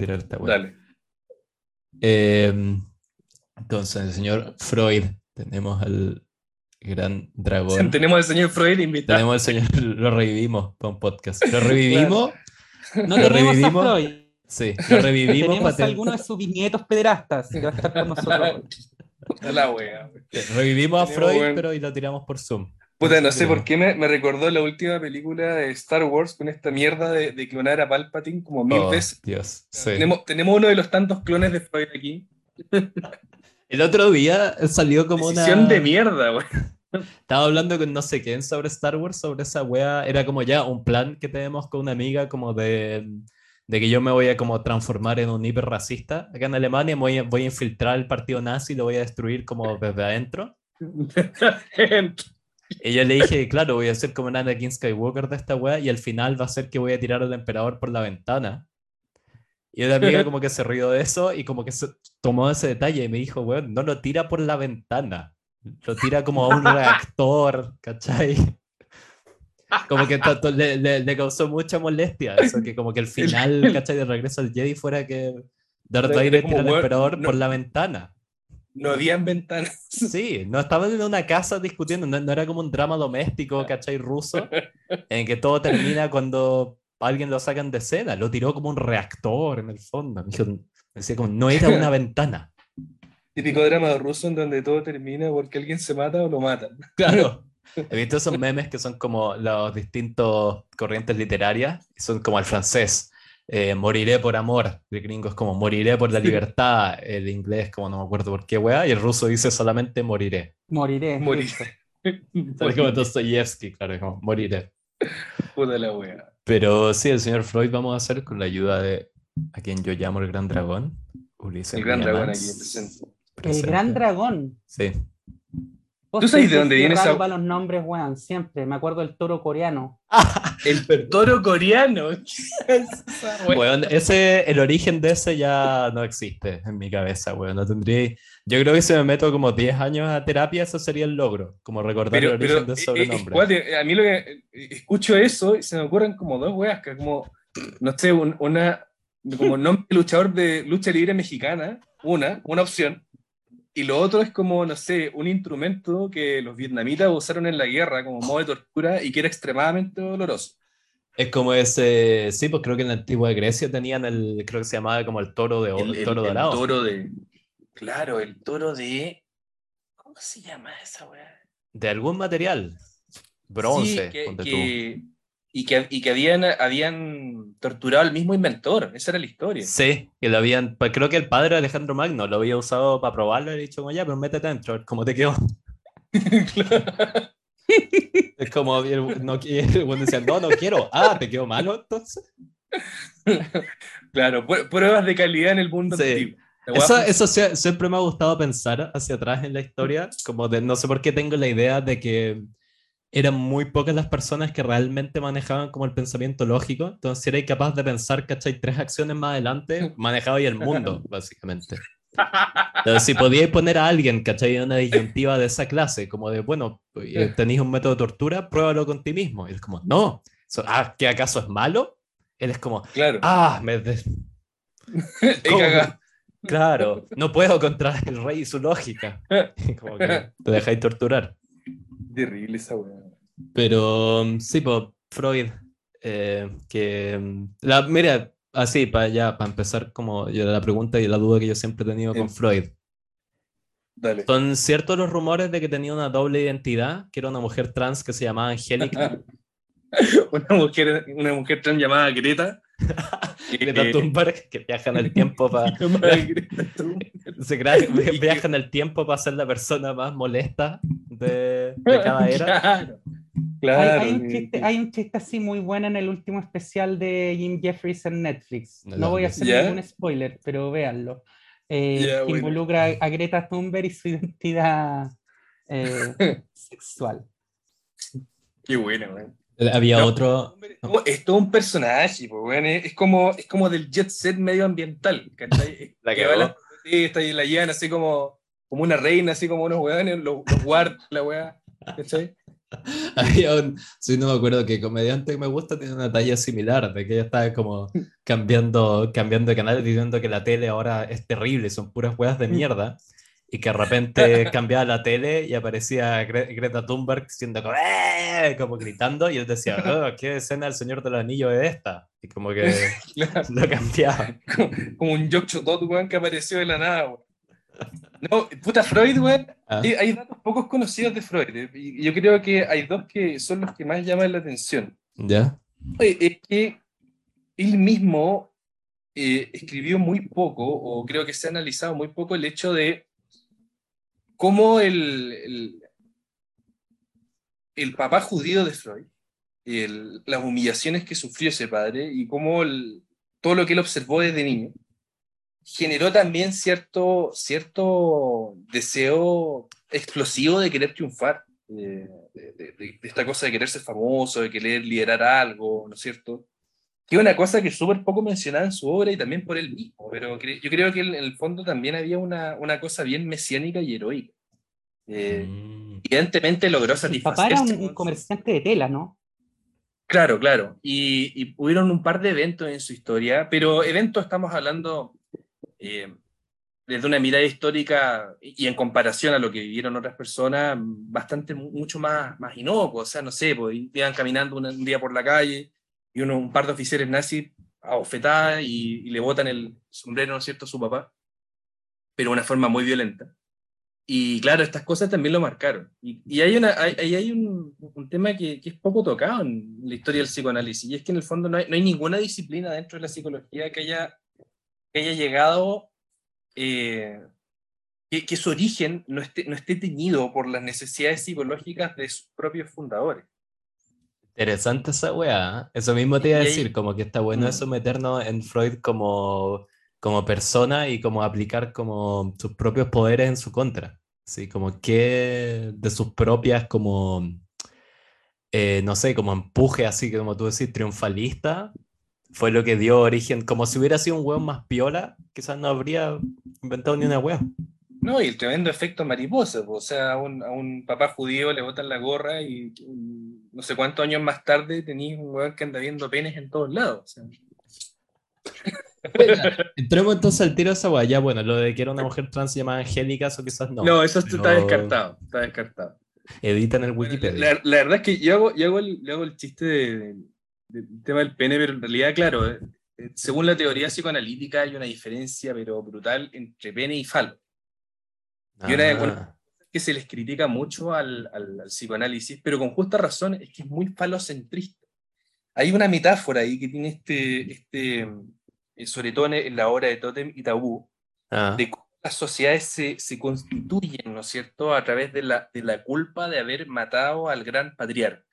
tirar esta weá. Dale. Eh, entonces, el señor Freud, tenemos al gran dragón. Tenemos al señor Freud invitado. Tenemos al señor, lo revivimos para un podcast. Lo revivimos, No Lo a revivimos. Freud. sí, lo revivimos Tenemos para a alguno de sus bisnietos pederastas que va a estar con nosotros. A la wea. Revivimos a Tenemos, Freud, pero y lo tiramos por Zoom. Puta, no sé por qué me, me recordó la última película de Star Wars con esta mierda de, de clonar a Palpatine como mil Oh, veces. Dios, sí. Tenemos, tenemos uno de los tantos clones de Freud aquí. El otro día salió como una... Decisión de mierda, güey. Estaba hablando con no sé quién sobre Star Wars, sobre esa wea. Era como ya un plan que tenemos con una amiga como de, de que yo me voy a como transformar en un hiper racista acá en Alemania. Voy a, voy a infiltrar el partido nazi y lo voy a destruir como desde adentro. Y yo le dije, claro, voy a ser como Anakin Skywalker de esta wea y al final va a ser que voy a tirar al emperador por la ventana. Y una amiga como que se rió de eso y como que se tomó ese detalle y me dijo, weón, no lo tira por la ventana, lo tira como a un reactor, ¿cachai? Como que tanto le, le- le causó mucha molestia eso, que como que el final, ¿cachai? De regreso al Jedi fuera que Darth Vader tira al emperador no- por la ventana. No habían ventanas. Sí, no estaban en una casa discutiendo, no, no era como un drama doméstico, ¿cachai? Ruso, en que todo termina cuando alguien lo sacan de escena, lo tiró como un reactor en el fondo. Me dijo, me decía como, no era una ventana. Típico drama ruso en donde todo termina porque alguien se mata o lo matan. Claro. He visto esos memes que son como los distintos corrientes literarias, son como el francés, eh, moriré por amor, el gringo es como moriré por la libertad, el inglés como no me acuerdo por qué weá, y el ruso dice solamente moriré. Moriré. Morir. Tal como Dostoyevsky, claro, como moriré. Puta la wea. Pero sí, el señor Freud vamos a hacer con la ayuda de a quien yo llamo el gran dragón, Ulises. El gran dragón aquí presente. El gran dragón. Sí. ¿Tú sabes de dónde viene esa- para los nombres, weón, siempre. Me acuerdo del toro coreano. El toro coreano. Weón, ese, el origen de ese ya no existe en mi cabeza, weón. No tendría... Yo creo que si me meto como 10 años a terapia, eso sería el logro, como recordar Pero, el pero origen del eh, eh, sobrenombre. cuate, a mí lo que eh, escucho eso y se me ocurren como dos weas, que como, no sé, un- una, como nombre de luchador de lucha libre mexicana, una, una opción, y lo otro es como, no sé, un instrumento que los vietnamitas usaron en la guerra como modo de tortura y que era extremadamente doloroso. Es como ese, sí, pues creo que en la antigua Grecia tenían el, creo que se llamaba como el toro de oro, El, el- toro el dorado. toro de, claro, el toro de, ¿cómo se llama esa wea? De algún material. Bronce, Sí, que- y que, y que habían, habían torturado al mismo inventor, esa era la historia. Sí, que lo habían, pues creo que el padre de Alejandro Magno lo había usado para probarlo y le dicho como ya, pero métete dentro, cómo te quedó. Es como, no, y el güey decía, no, no quiero. Ah, ¿te quedó malo entonces? claro, pruebas de calidad en el mundo Sí. antiguo. Eso, eso sie- siempre me ha gustado pensar hacia atrás en la historia, como de no sé por qué tengo la idea de que eran muy pocas las personas que realmente manejaban como el pensamiento lógico, entonces erais capaz de pensar, ¿cachai? Tres acciones más adelante, manejabais el mundo, básicamente. Entonces, si podíais poner a alguien, ¿cachai? En una disyuntiva de esa clase, como de, bueno, eh, tenéis un método de tortura, pruébalo con ti mismo. Y es como, no, ah, ¿qué acaso es malo? Él es como, Claro, ah, me... des-. Claro, no puedo contra el rey y su lógica. Como que te dejáis torturar. Terrible esa wea. Pero mm, sí, pues, Freud, eh, que... mm, La, mira, así, para ya, para empezar, como yo, la pregunta y la duda que yo siempre he tenido con. Freud. Dale. ¿Son ciertos los rumores de que tenía una doble identidad? Que era una mujer trans que se llamaba Angélica. Una mujer, una mujer trans llamada Greta. Greta Eh, Thunberg, que viaja en el tiempo para... Se crea- viaja en el tiempo para ser la persona más molesta de, de cada era. Claro. Hay, Claro. hay un eh, chiste, hay un chiste así muy bueno en el último especial de Jim Jeffries en Netflix. No voy a hacer ningún spoiler, pero véanlo. Eh, Ya, que bueno. involucra a Greta Thunberg y su identidad eh, sexual. Qué buena, weón. Había No, otro... Es todo un personaje, pues. Es, como, es como del jet set medioambiental, ¿cachai? La que va está ahí, la llevan así como, como una reina, así como unos weones, los, los guards, la weá, ¿cachai? Había un, sí, no me acuerdo que comediante que me gusta tiene una talla similar, de que ella estaba como cambiando, cambiando de canal diciendo que la tele ahora es terrible, son puras huevas de mierda, y que de repente cambiaba la tele y aparecía Gre- Greta Thunberg siendo como, "Eh", como gritando, y él decía, "Oh, ¿qué escena del Señor de los Anillos es esta? Y como que lo cambiaba. como, como un Jock weón, que apareció de la nada, weón. No, puta Freud, weón. Ah, Hay, datos pocos conocidos de Freud. eh, Y yo creo que hay dos que son los que más llaman la atención. ¿Ya? Es que él mismo eh, escribió muy poco, o creo que se ha analizado muy poco el hecho de cómo el, el, papá judío de Freud, el- las humillaciones que sufrió ese padre y cómo todo lo que él observó desde niño generó también cierto, cierto deseo explosivo de querer triunfar, eh, de- de esta cosa de querer ser famoso, de querer liderar algo, ¿no es cierto? Que es una cosa que es súper poco mencionada en su obra y también por él mismo, pero cre- yo creo que en el fondo también había una, una cosa bien mesiánica y heroica. Eh, Mm. evidentemente logró El papá era un, un comerciante de tela, ¿no? Claro, claro. Y, y hubieron un par de eventos en su historia, pero eventos estamos hablando eh, desde una mirada histórica y en comparación a lo que vivieron otras personas, bastante, mu- mucho más, más inocuo. O sea, no sé, pues iban caminando una- un día por la calle y un par de oficiales nazis a y, le botan el sombrero, ¿no es cierto?, a su papá, pero de una forma muy violenta. Y claro, estas cosas también lo marcaron. Y, hay, un, tema que, es poco tocado en la historia del psicoanálisis, y es que en el fondo no hay, ninguna disciplina dentro de la psicología que haya, llegado, eh, que, su origen no esté teñido por las necesidades psicológicas de sus propios fundadores. Interesante esa weá. ¿eh? Eso mismo te iba a decir, como que está bueno Mm. eso meternos en Freud como, como persona y como aplicar como sus propios poderes en su contra. Así como que de sus propias como, eh, no sé, como empuje, así como tú decís, triunfalista, fue lo que dio origen, como si hubiera sido un weón más piola, quizás no habría inventado ni una weá. No, y el tremendo efecto mariposa, o sea, a un, a un papá judío le botan la gorra y, y no sé cuántos años más tarde tenéis un weón que anda viendo penes en todos lados. o sea. Entremos entonces al tiro de esa weá. Ya, bueno, lo de que era una mujer trans llamada Angélica, eso quizás no. No, eso está descartado, está descartado. Editan el Wikipedia. la, la verdad es que yo hago, yo hago, el, yo hago el chiste de- de- del tema del pene, pero en realidad, claro, eh, eh, según la teoría psicoanalítica hay una diferencia, pero brutal, entre pene y falo. y una- Ah, que se les critica mucho al, al- al psicoanálisis, pero con justa razón, es que es muy falocentrista. Hay una metáfora ahí que tiene este, este eh, sobre todo en- en la obra de Totem y Tabú, ah. de cómo las sociedades se, se constituyen, ¿no es cierto?, a través de la, de la culpa de haber matado al gran patriarca,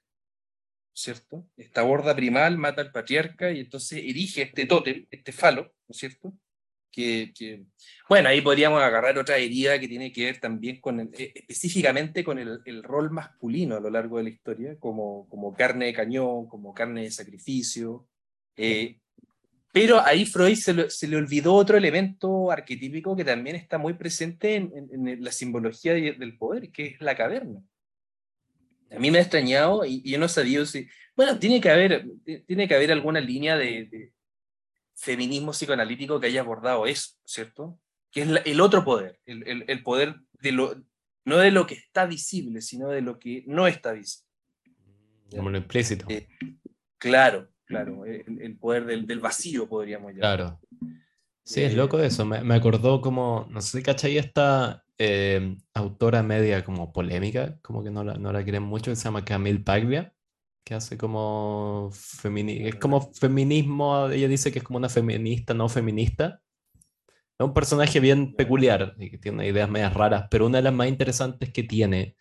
¿cierto? Esta borda primal mata al patriarca y entonces erige este tótem, este falo, ¿no es cierto? Que, que- bueno, ahí podríamos agarrar otra herida que tiene que ver también con, el- eh, específicamente con el, el rol masculino a lo largo de la historia, como, como carne de cañón, como carne de sacrificio, eh, pero ahí Freud se, lo- se le olvidó otro elemento arquetípico que también está muy presente en, en- en la simbología de- del poder, que es la caverna. A mí me ha extrañado y, y yo no sabía si... Bueno, tiene que haber, tiene que haber alguna línea de, de feminismo psicoanalítico que haya abordado eso, ¿cierto? Que es la- el otro poder, el, el- el poder de lo, no de lo que está visible, sino de lo que no está visible. Como lo implícito. Eh, Claro, claro, el, el poder del, del vacío, podríamos llamar. Claro. Sí, es Eh, loco eso. Me, me acordó como, no sé si cachai esta eh, autora media como polémica, como que no la, no la quieren mucho, que se llama Camille Paglia, que hace como femini es como feminismo, ella dice que es como una feminista, no feminista. Es un personaje bien peculiar y que tiene ideas medias raras, pero una de las más interesantes que tiene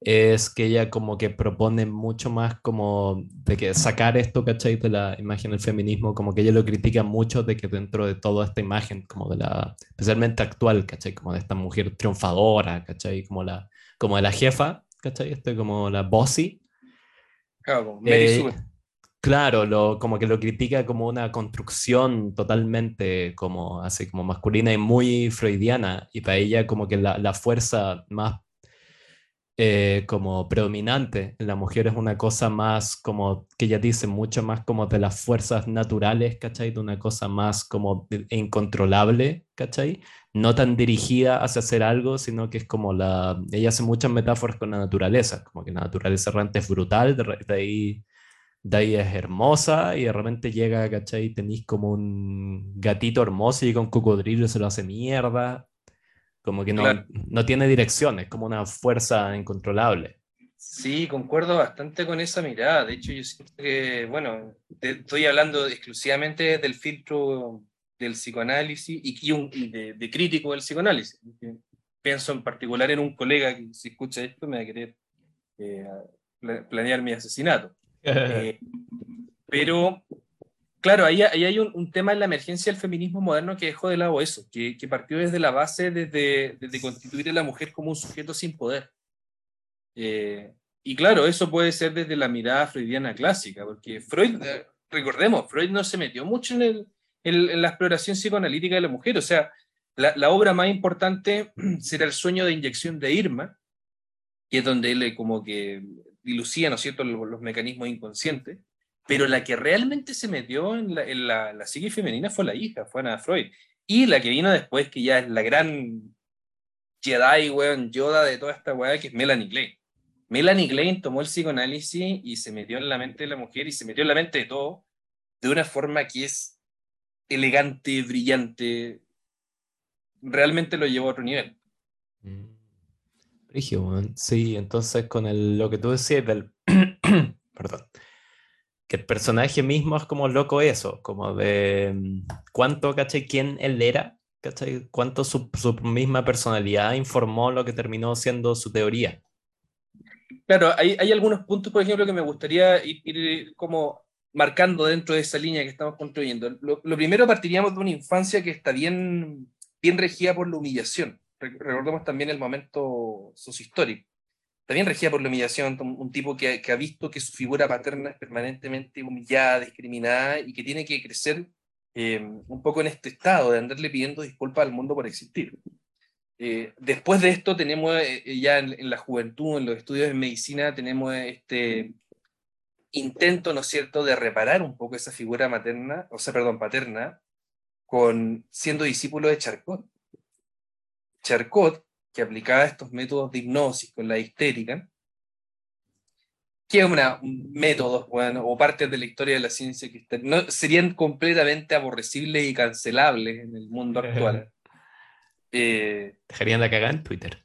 es que ella como que propone mucho más como de que sacar esto, ¿cachai? De la imagen del feminismo, como que ella lo critica mucho de que dentro de toda esta imagen, como de la, especialmente actual, ¿cachai? Como de esta mujer triunfadora, ¿cachai? Como la, como de la jefa, ¿cachai? Este, como la bossy. Claro, Eh. Claro, lo, como que lo critica como una construcción totalmente como así como masculina y muy freudiana y para ella como que la, la fuerza más eh, como predominante. En la mujer es una cosa más como, que ella dice, mucho más como de las fuerzas naturales, ¿cachai? De una cosa más como incontrolable, ¿cachai? No tan dirigida hacia hacer algo, sino que es como la... Ella hace muchas metáforas con la naturaleza, como que la naturaleza realmente es brutal, de, ahí... De ahí es hermosa y de repente llega, ¿cachai? Tenéis como un gatito hermoso y con cocodrilo se lo hace mierda. Como que no, no tiene dirección, es como una fuerza incontrolable. Sí, concuerdo bastante con esa mirada. De hecho, yo siento que, bueno, estoy hablando exclusivamente del filtro del psicoanálisis y, de, crítico del psicoanálisis. Pienso en particular en un colega que si escucha esto me va a querer eh, planear mi asesinato. Eh, pero Claro, ahí, hay un, tema en la emergencia del feminismo moderno que dejó de lado eso, que, partió desde la base, desde, constituir a la mujer como un sujeto sin poder. Eh, y claro, eso puede ser desde la mirada freudiana clásica, porque Freud, eh, recordemos, Freud no se metió mucho en, la exploración psicoanalítica de la mujer, o sea, la, obra más importante será El sueño de inyección de Irma, que es donde él como que dilucía, ¿no es cierto?, los mecanismos inconscientes pero la que realmente se metió en la, en la, psique femenina fue la hija, fue Ana Freud. Y la que vino después, que ya es la gran Jedi, weón, Yoda de toda esta weá, que es Melanie Klein. Melanie Klein tomó el psicoanálisis y se metió en la mente de la mujer y se metió en la mente de todo de una forma que es elegante, brillante. Realmente lo llevó a otro nivel. Mm. Sí, entonces con el, lo que tú decías del... Perdón que el personaje mismo es como loco eso, como de mm, cuánto, ¿cachai? ¿Quién él era? ¿Cachai? ¿Cuánto su, misma personalidad informó lo que terminó siendo su teoría? Claro, hay, hay algunos puntos, por ejemplo, que me gustaría ir, como marcando dentro de esa línea que estamos construyendo. Lo, primero partiríamos de una infancia que está bien, bien regida por la humillación. Recordemos también el momento sociohistórico también regida por la humillación, un tipo que, ha visto que su figura paterna es permanentemente humillada, discriminada y que tiene que crecer eh, un poco en este estado de andarle pidiendo disculpas al mundo por existir. Eh, después de esto tenemos eh, ya en, la juventud, en los estudios de medicina, tenemos este intento, ¿no es cierto?, de reparar un poco esa figura materna, o sea, perdón, paterna, con siendo discípulo de Charcot. Charcot que aplicaba estos métodos de hipnosis con la histérica, que una, métodos bueno, o partes de la historia de la ciencia que no, serían completamente aborrecibles y cancelables en el mundo actual. Eh, dejarían de cagar en Twitter.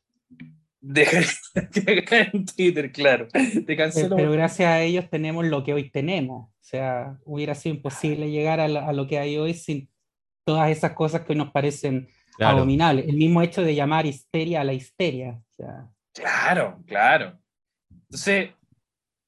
Dejarían de cagar en Twitter, claro. pero, gracias a ellos tenemos lo que hoy tenemos. O sea, hubiera sido imposible llegar a, a lo que hay hoy sin todas esas cosas que hoy nos parecen abominable. El mismo hecho de llamar histeria a la histeria. Claro, claro. Entonces,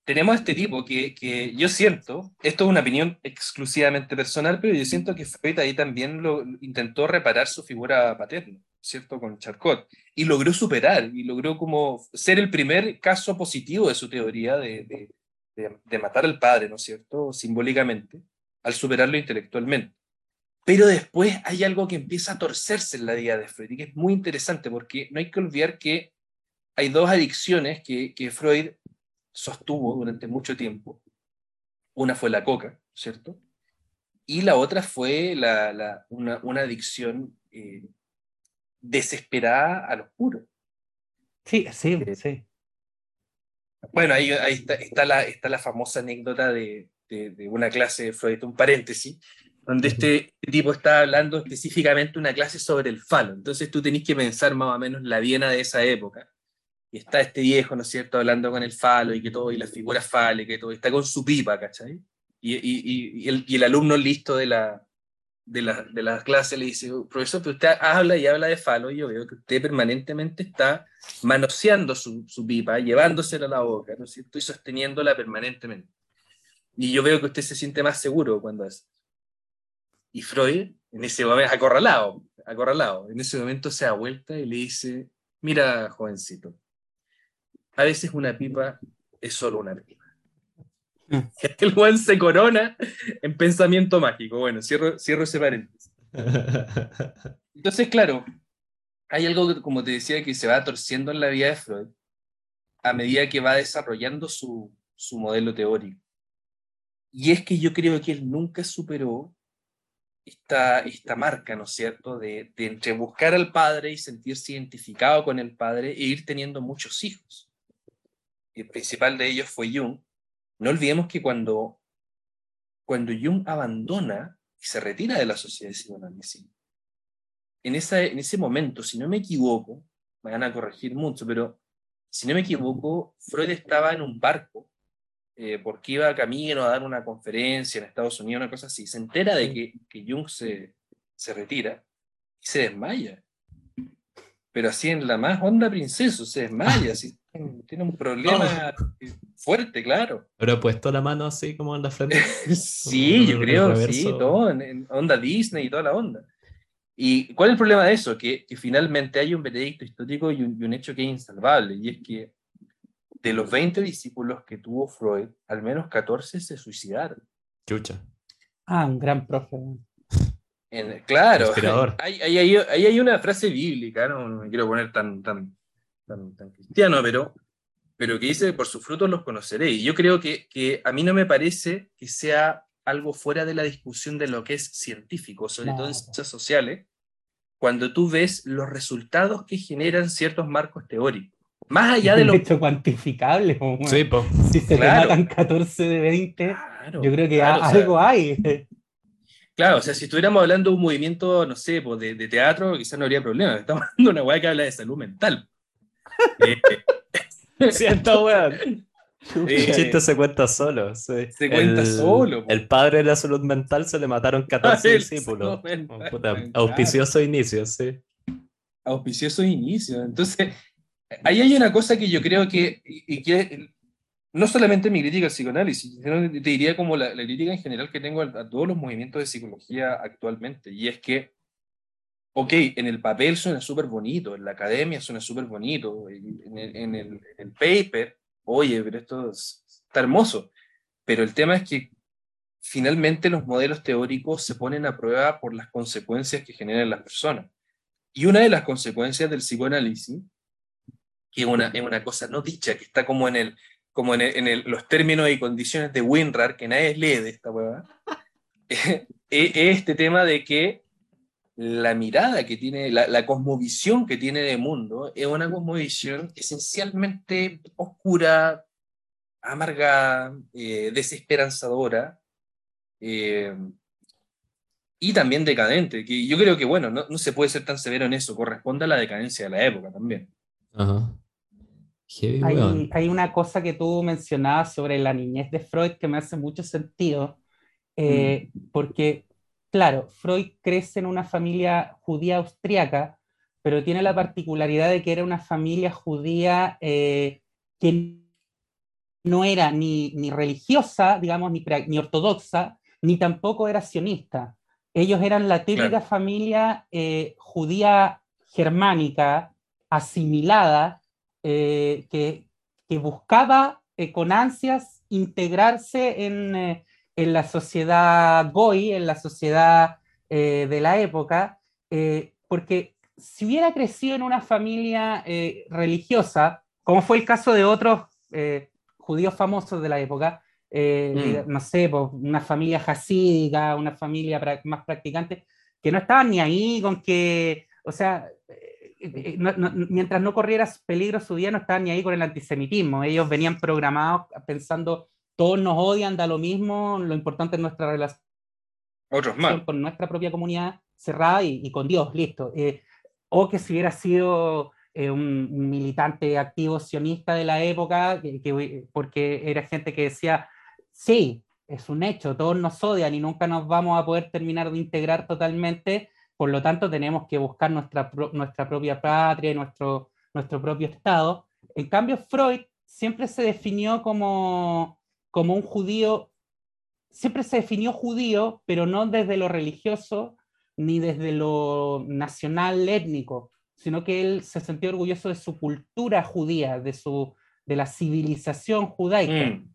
tenemos este tipo que, que, yo siento, esto es una opinión exclusivamente personal, pero yo siento que Freud ahí también lo, intentó reparar su figura paterna, ¿cierto? Con Charcot. Y logró superar, y logró como ser el primer caso positivo de su teoría de, de, de, de matar al padre, ¿no es cierto? Simbólicamente, al superarlo intelectualmente. Pero después hay algo que empieza a torcerse en la vida de Freud y que es muy interesante porque no hay que olvidar que hay dos adicciones que, que Freud sostuvo durante mucho tiempo. Una fue la coca, ¿cierto? Y la otra fue la, la, una, una, adicción eh, desesperada a los puros. Sí, sí, eh, sí. Bueno, ahí, ahí está, está, la, está la famosa anécdota de, de, de, una clase de Freud, un paréntesis, donde este tipo está hablando específicamente una clase sobre el falo. Entonces tú tenés que pensar más o menos la Viena de esa época. Y está este viejo, ¿no es cierto?, hablando con el falo y que todo, y la figura fálica y todo, está con su pipa, ¿cachai? Y, y, y, el, y el, alumno listo de la, de, la, de la clase le dice, profesor, pero usted habla y habla de falo, y yo veo que usted permanentemente está manoseando su, su pipa, llevándosela a la boca, ¿no es cierto?, y sosteniéndola permanentemente. Y yo veo que usted se siente más seguro cuando hace. Y Freud, en ese momento, acorralado, acorralado, en ese momento se da vuelta y le dice, mira, jovencito, a veces una pipa es solo una pipa. Mm. El Juan se corona en pensamiento mágico. Bueno, cierro, cierro ese paréntesis. Entonces, claro, hay algo, como te decía, que se va torciendo en la vida de Freud, a medida que va desarrollando su, su modelo teórico. Y es que yo creo que él nunca superó esta, esta marca, ¿no es cierto?, de, de entre buscar al padre y sentirse identificado con el padre e ir teniendo muchos hijos. El principal de ellos fue Jung. No olvidemos que cuando, cuando Jung abandona y se retira de la sociedad psicoanálisis, en, en ese momento, si no me equivoco, me van a corregir mucho, pero si no me equivoco, Freud estaba en un barco eh, porque iba camino a dar una conferencia en Estados Unidos, una cosa así, se entera de que, que Jung se, se retira y se desmaya. Pero así en la más honda princesa, se desmaya, así, tiene un problema oh. fuerte, claro. Pero ha puesto la mano así como en la frente. sí, yo creo, sí, todo, en, onda Disney y toda la onda. ¿Y cuál es el problema de eso? Que, que finalmente hay un veredicto histórico y un, y un, hecho que es insalvable, y es que de los 20 discípulos que tuvo Freud, al menos 14 se suicidaron. Chucha. Ah, un gran profe. claro, ahí hay, hay, una frase bíblica, no, me quiero poner tan, tan, tan, cristiano, pero, pero que dice, por sus frutos los conoceré. Y yo creo que, que, a mí no me parece que sea algo fuera de la discusión de lo que es científico, sobre todo en ciencias sociales, cuando tú ves los resultados que generan ciertos marcos teóricos. Más allá de lo. hecho cuantificable. Sí, Si se te matan 14 de 20, yo creo que algo hay. Claro, o sea, si estuviéramos hablando de un movimiento, no sé, pues de, teatro, quizás no habría problema. Estamos hablando de una weá que habla de salud mental. eh, Siento, weón. El chiste se cuenta solo. Se cuenta solo. El padre de la salud mental se le mataron 14 discípulos. auspicioso inicio, sí. Auspicioso inicio. Entonces, ahí hay una cosa que yo creo que, y que no solamente mi crítica al psicoanálisis, te diría como la, crítica en general que tengo a, todos los movimientos de psicología actualmente, y es que, ok, en el papel suena súper bonito, en la academia suena súper bonito, en el, en, el, en el paper, oye, pero esto está hermoso, pero el tema es que finalmente los modelos teóricos se ponen a prueba por las consecuencias que generan las personas. Y una de las consecuencias del psicoanálisis que es una, es una cosa no dicha, que está como en, el, como en, en los términos y condiciones de WinRAR, que nadie lee de esta hueá, es este tema de que la mirada que tiene, la, la, cosmovisión que tiene de mundo es una cosmovisión esencialmente oscura, amarga, eh, desesperanzadora eh, y también decadente. Que yo creo que, bueno, no, no, se puede ser tan severo en eso, corresponde a la decadencia de la época también. Ajá hay, una cosa que tú mencionabas sobre la niñez de Freud que me hace mucho sentido, eh, mm. porque, claro, Freud crece en una familia judía austriaca, pero tiene la particularidad de que era una familia judía eh, que no era ni, ni religiosa, digamos, ni, ni, ortodoxa, ni tampoco era sionista. Ellos eran la típica familia eh, judía germánica, asimilada, eh, que, buscaba eh, con ansias integrarse en, eh, en, la sociedad goy, en la sociedad de la época, porque si hubiera crecido en una familia religiosa, como fue el caso de otros judíos famosos de la época, mm. no sé, pues, una familia hasídica, una familia más practicante, que no estaban ni ahí con que, o sea, eh, mientras no corrieras peligro su día, no estaban ni ahí con el antisemitismo. Ellos venían programados pensando, todos nos odian, da lo mismo, lo importante es nuestra relación Otros más. con nuestra propia comunidad cerrada y, con Dios, listo. Eh, o que si hubiera sido eh, un, militante activo sionista de la época, que, porque era gente que decía, sí, es un hecho, todos nos odian y nunca nos vamos a poder terminar de integrar totalmente, por lo tanto, tenemos que buscar nuestra, nuestra propia patria y nuestro, nuestro propio Estado. En cambio, Freud siempre se definió como, como un judío, siempre se definió judío, pero no desde lo religioso ni desde lo nacional étnico, sino que él se sentía orgulloso de su cultura judía, de, su, de la civilización judaica. Mm,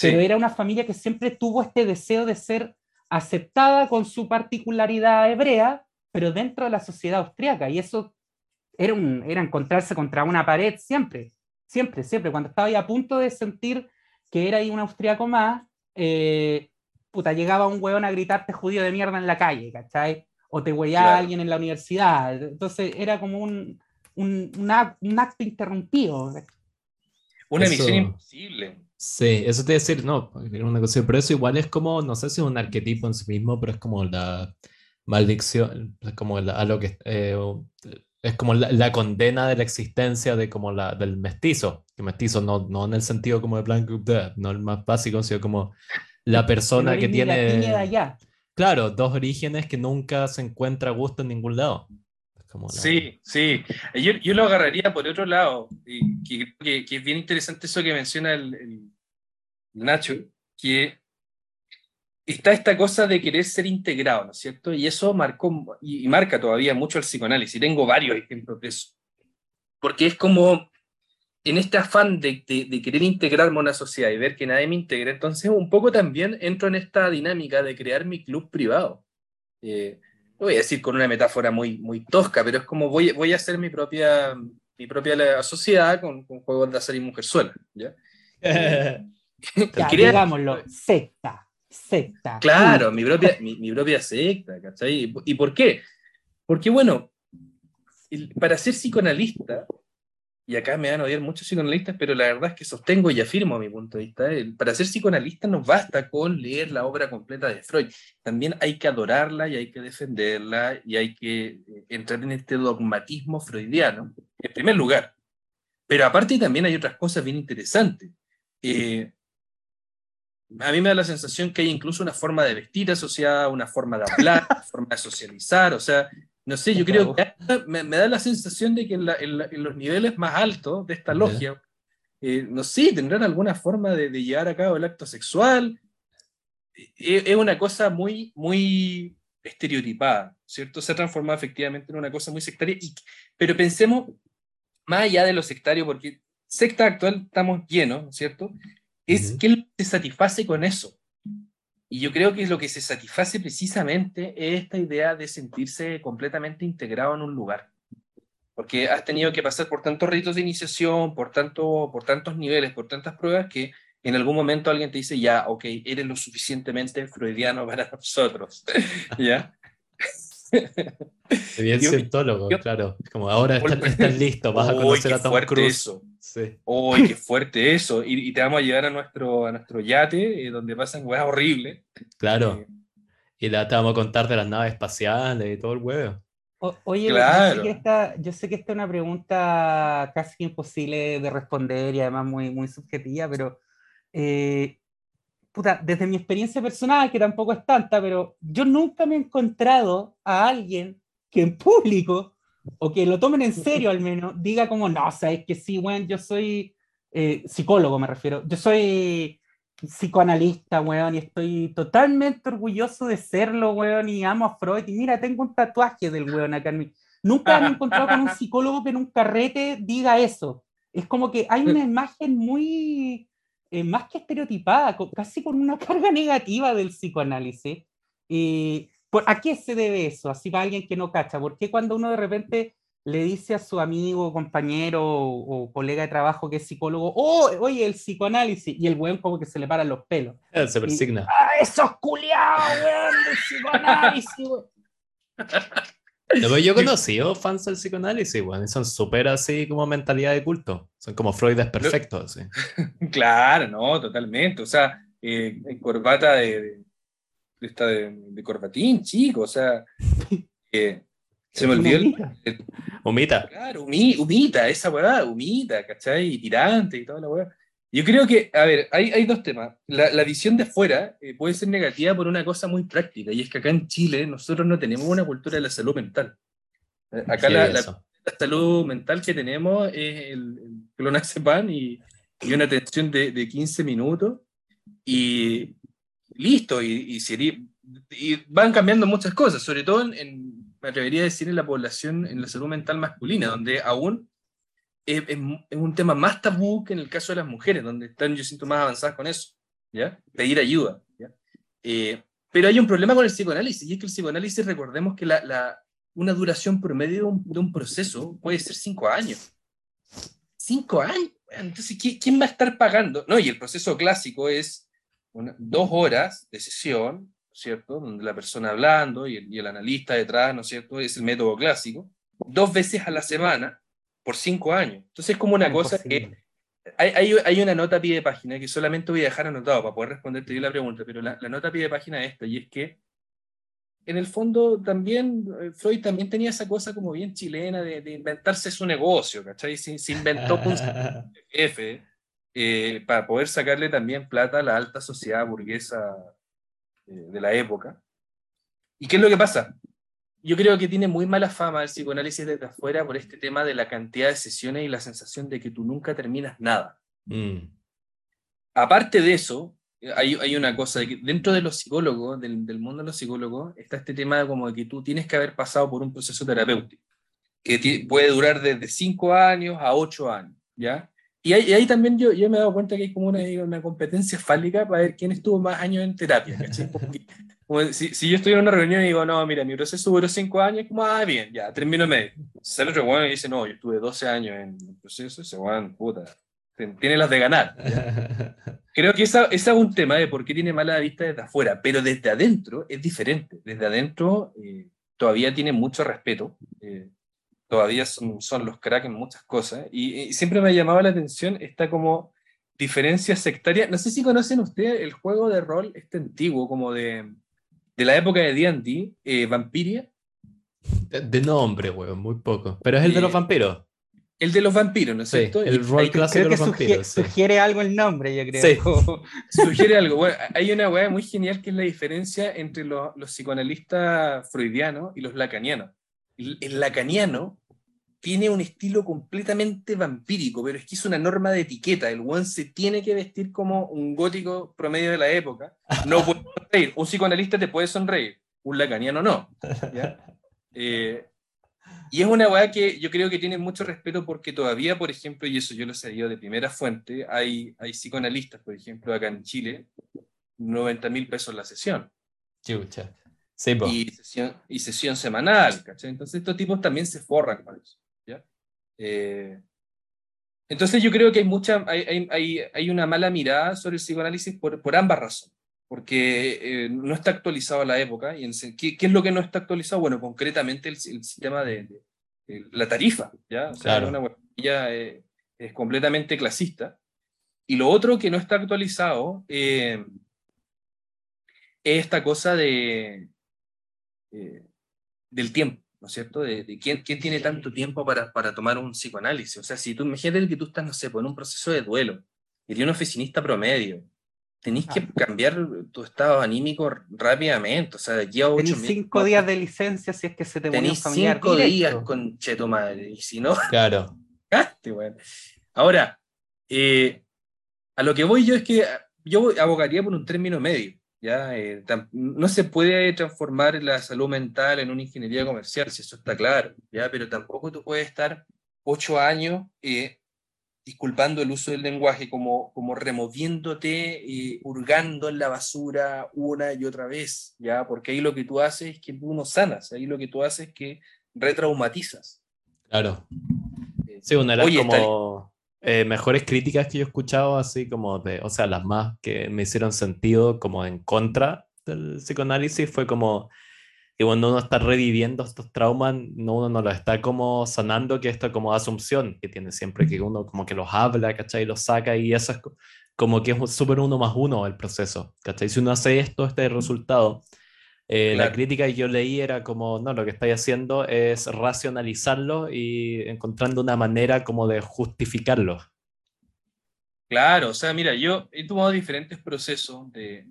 pero era una familia que siempre tuvo este deseo de ser aceptada con su particularidad hebrea, pero dentro de la sociedad austriaca, y eso era, un, era encontrarse contra una pared siempre. siempre, siempre, cuando estaba ahí a punto de sentir que era ahí un austriaco más, eh, puta, llegaba un weón a gritarte judío de mierda en la calle, ¿cachai? O te hueía a alguien en la universidad. Entonces era como un, un, un acto interrumpido. Una misión imposible. Sí, eso te iba a decir, no, una cosa, pero eso igual es como, no sé si es un arquetipo en sí mismo, pero es como la maldición, es como la, a lo que eh, es como la, condena de la existencia de como la, del mestizo, que mestizo no, no en el sentido como de Blank no el más básico, sino como la persona que tiene... Claro, dos orígenes que nunca se encuentra a gusto en ningún lado. Sí, sí. Yo, yo, lo agarraría por otro lado, y que, que, es bien interesante eso que menciona el, Nacho, que está esta cosa de querer ser integrado, ¿no es cierto? Y eso marcó y, marca todavía mucho el psicoanálisis. Tengo varios ejemplos de eso. Porque es como en este afán de, de, querer integrarme a una sociedad y ver que nadie me integra, entonces un poco también entro en esta dinámica de crear mi club privado. Eh, voy a decir con una metáfora muy, muy tosca, pero es como voy, voy a hacer mi propia, mi propia sociedad con, con juegos de azar y mujerzuela. ¿ya? ya, digámoslo, secta, secta. Claro, mi propia, mi, mi propia secta, ¿cachai? ¿Y por qué? Porque, bueno, para ser psicoanalista, y acá me van a odiar muchos psicoanalistas, pero la verdad es que sostengo y afirmo mi punto de vista. Para ser psicoanalista no basta con leer la obra completa de Freud, también hay que adorarla y hay que defenderla y hay que eh, entrar en este dogmatismo freudiano, en primer lugar. Pero aparte también hay otras cosas bien interesantes. Eh, a mí me da la sensación que hay incluso una forma de vestir asociada, una forma de hablar, una forma de socializar, o sea, no sé, yo creo que me, da la sensación de que en, los niveles más altos de esta logia, eh, no sé, tendrán alguna forma de, llevar a cabo el acto sexual. E, es, una cosa muy, muy estereotipada, ¿cierto? Se ha transformado efectivamente en una cosa muy sectaria. pero pensemos más allá de lo sectario, porque secta actual estamos llenos, ¿cierto? Es que se satisface con eso. Y yo creo que lo que se satisface precisamente es esta idea de sentirse completamente integrado en un lugar. Porque has tenido que pasar por tantos ritos de iniciación, por, tanto, por tantos niveles, por tantas pruebas, que en algún momento alguien te dice, ya, ok, eres lo suficientemente freudiano para nosotros. ¿Ya? Bien cientólogo, claro. Como ahora estás, listo, vas a conocer a Tom Cruise. Eso. Sí. ¡Uy, qué fuerte eso! Y, te vamos a llevar a nuestro, a nuestro yate, eh, donde pasan weas horribles. Claro. Eh, y la, te vamos a contar de las naves espaciales y todo el huevo. oye, yo, sé que esta, yo sé que esta es una pregunta casi imposible de responder y además muy, muy subjetiva, pero eh, puta, desde mi experiencia personal, que tampoco es tanta, pero yo nunca me he encontrado a alguien que en público o que lo tomen en serio al menos, diga como, no, sabes que sí, bueno, yo soy eh, psicólogo, me refiero, yo soy psicoanalista, weón, y estoy totalmente orgulloso de serlo, weón, y amo a Freud, y mira, tengo un tatuaje del weón acá en mi... Nunca me he encontrado con un psicólogo que en un carrete diga eso. Es como que hay una imagen muy, eh, más que estereotipada, casi con una carga negativa del psicoanálisis. Y ¿A qué se debe eso? Así para alguien que no cacha. ¿Por qué cuando uno de repente le dice a su amigo, compañero o, colega de trabajo que es psicólogo, oh, oye, el psicoanálisis, y el weón como que se le paran los pelos. se persigna. ¡Ah, esos culiados, weón, del psicoanálisis, yo he conocido fans del psicoanálisis, weón, son súper así como mentalidad de culto. Son como Freud es perfecto, sí. Claro, no, totalmente. O sea, eh, en corbata de esta de, de corbatín, chico, o sea, se me olvidó el, Humita. Claro, humita, esa weá, humita, ¿cachai? Y tirante y toda la weá. Yo creo que, a ver, hay, hay dos temas. La, la visión de fuera eh, puede ser negativa por una cosa muy práctica, y es que acá en Chile nosotros no tenemos una cultura de la salud mental. Eh, acá la, la, salud mental que tenemos es el, el clonazepam y, y una atención de, de 15 minutos, y, listo, y, y, van cambiando muchas cosas, sobre todo en, me atrevería a decir, en la población, en la salud mental masculina, donde aún es, un tema más tabú que en el caso de las mujeres, donde están, yo siento, más avanzadas con eso, ¿ya? Pedir ayuda, ¿ya? Eh, pero hay un problema con el psicoanálisis, y es que el psicoanálisis, recordemos que la, la una duración promedio de un, de un, proceso puede ser cinco años. Cinco años, entonces, ¿quién va a estar pagando? No, y el proceso clásico es dos horas de sesión, ¿cierto? Donde la persona hablando y el, analista detrás, ¿no es cierto? Es el método clásico. Dos veces a la semana por cinco años. Entonces es como una cosa que... Hay, hay, una nota pie de página que solamente voy a dejar anotado para poder responderte yo la pregunta, pero la, la nota pie de página es esta, y es que en el fondo también, eh, Freud también tenía esa cosa como bien chilena de, inventarse su negocio, ¿cachai? Se, se inventó un jefe eh, para poder sacarle también plata a la alta sociedad burguesa eh, de la época. ¿Y qué es lo que pasa? Yo creo que tiene muy mala fama el psicoanálisis desde afuera por este tema de la cantidad de sesiones y la sensación de que tú nunca terminas nada. Mm. Aparte de eso, hay, una cosa, que dentro de los psicólogos, del, mundo de los psicólogos, está este tema de como de que tú tienes que haber pasado por un proceso terapéutico, que puede durar desde 5 años a 8 años, ¿ya? Y ahí, también yo, yo me he dado cuenta que hay como una, una competencia fálica para ver quién estuvo más años en terapia, si, si, yo estoy en una reunión y digo, no, mira, mi proceso duró 5 años, como, ah, bien, ya, termino medio. Sale otro bueno y dice, no, yo estuve 12 años en el proceso, ese puta, tiene las de ganar. Creo que esa, es un tema de por qué tiene mala vista desde afuera, pero desde adentro es diferente. Desde adentro eh, todavía tiene mucho respeto, eh, todavía son, son, los cracks en muchas cosas, y, siempre me ha llamado la atención esta como diferencia sectaria. No sé si conocen ustedes el juego de rol este antiguo, como de, de la época de D&D, eh, Vampiria. De, nombre, weón, muy poco. Pero es el de los vampiros. El de los vampiros, ¿no es cierto? el rol clásico de los vampiros. Sugiere algo el nombre, yo creo. Sí. sugiere algo. Bueno, hay una weá muy genial que es la diferencia entre los, los psicoanalistas freudianos y los lacanianos. El, lacaniano tiene un estilo completamente vampírico, pero es que es una norma de etiqueta. El one se tiene que vestir como un gótico promedio de la época. No puede sonreír. Un psicoanalista te puede sonreír, un lacaniano no. ¿ya? Eh, y es una weá que yo creo que tiene mucho respeto porque todavía, por ejemplo, y eso yo lo yo de primera fuente, hay, hay psicoanalistas, por ejemplo, acá en Chile, 90 mil pesos la sesión. Chucha. Sí, y, sesión, y sesión semanal, ¿cachai? Entonces estos tipos también se forran con eso. Eh, entonces yo creo que hay, mucha, hay, hay, hay, una mala mirada sobre el psicoanálisis por, por ambas razones porque eh, no está actualizado a la época. Y en, ¿qué, ¿qué, es lo que no está actualizado? Bueno, concretamente el, sistema de, la tarifa, ¿ya? O sea, una ya eh, es completamente clasista. Y lo otro que no está actualizado eh, es esta cosa de, del tiempo, ¿no es cierto? De, quién, quién, tiene tanto tiempo para, para, tomar un psicoanálisis. O sea, si tú imagínate que tú estás, no sé, pues, en un proceso de duelo, y de un oficinista promedio, Tenéis que ah. cambiar tu estado anímico rápidamente, o sea, de aquí a ocho meses. cinco días de licencia si es que se te murió un familiar cinco días con cheto madre, y si no... Claro. Ahora, eh, a lo que voy yo es que yo abogaría por un término medio, ¿ya? Eh, no se puede transformar la salud mental en una ingeniería comercial, si eso está claro, ¿ya? Pero tampoco tú puedes estar ocho años eh, disculpando el uso del lenguaje, como, como removiéndote, y hurgando en la basura una y otra vez, ¿ya? Porque ahí lo que tú haces es que tú no sanas, ahí lo que tú haces es que retraumatizas. Claro. Eh, sí, una de las como eh, mejores críticas que yo he escuchado, así como de, o sea, las más que me hicieron sentido como en contra del psicoanálisis, fue como y cuando uno está reviviendo estos traumas, no, uno no lo está como sanando, que esto como asunción que tiene siempre, que uno como que los habla, ¿cachai? Los saca y eso es como que es súper uno más uno el proceso, ¿cachai? Si uno hace esto, este resultado. Eh, la crítica que yo leí era como, no, lo que estáis haciendo es racionalizarlo y encontrando una manera como de justificarlo. Claro, o sea, mira, yo he tomado diferentes procesos de,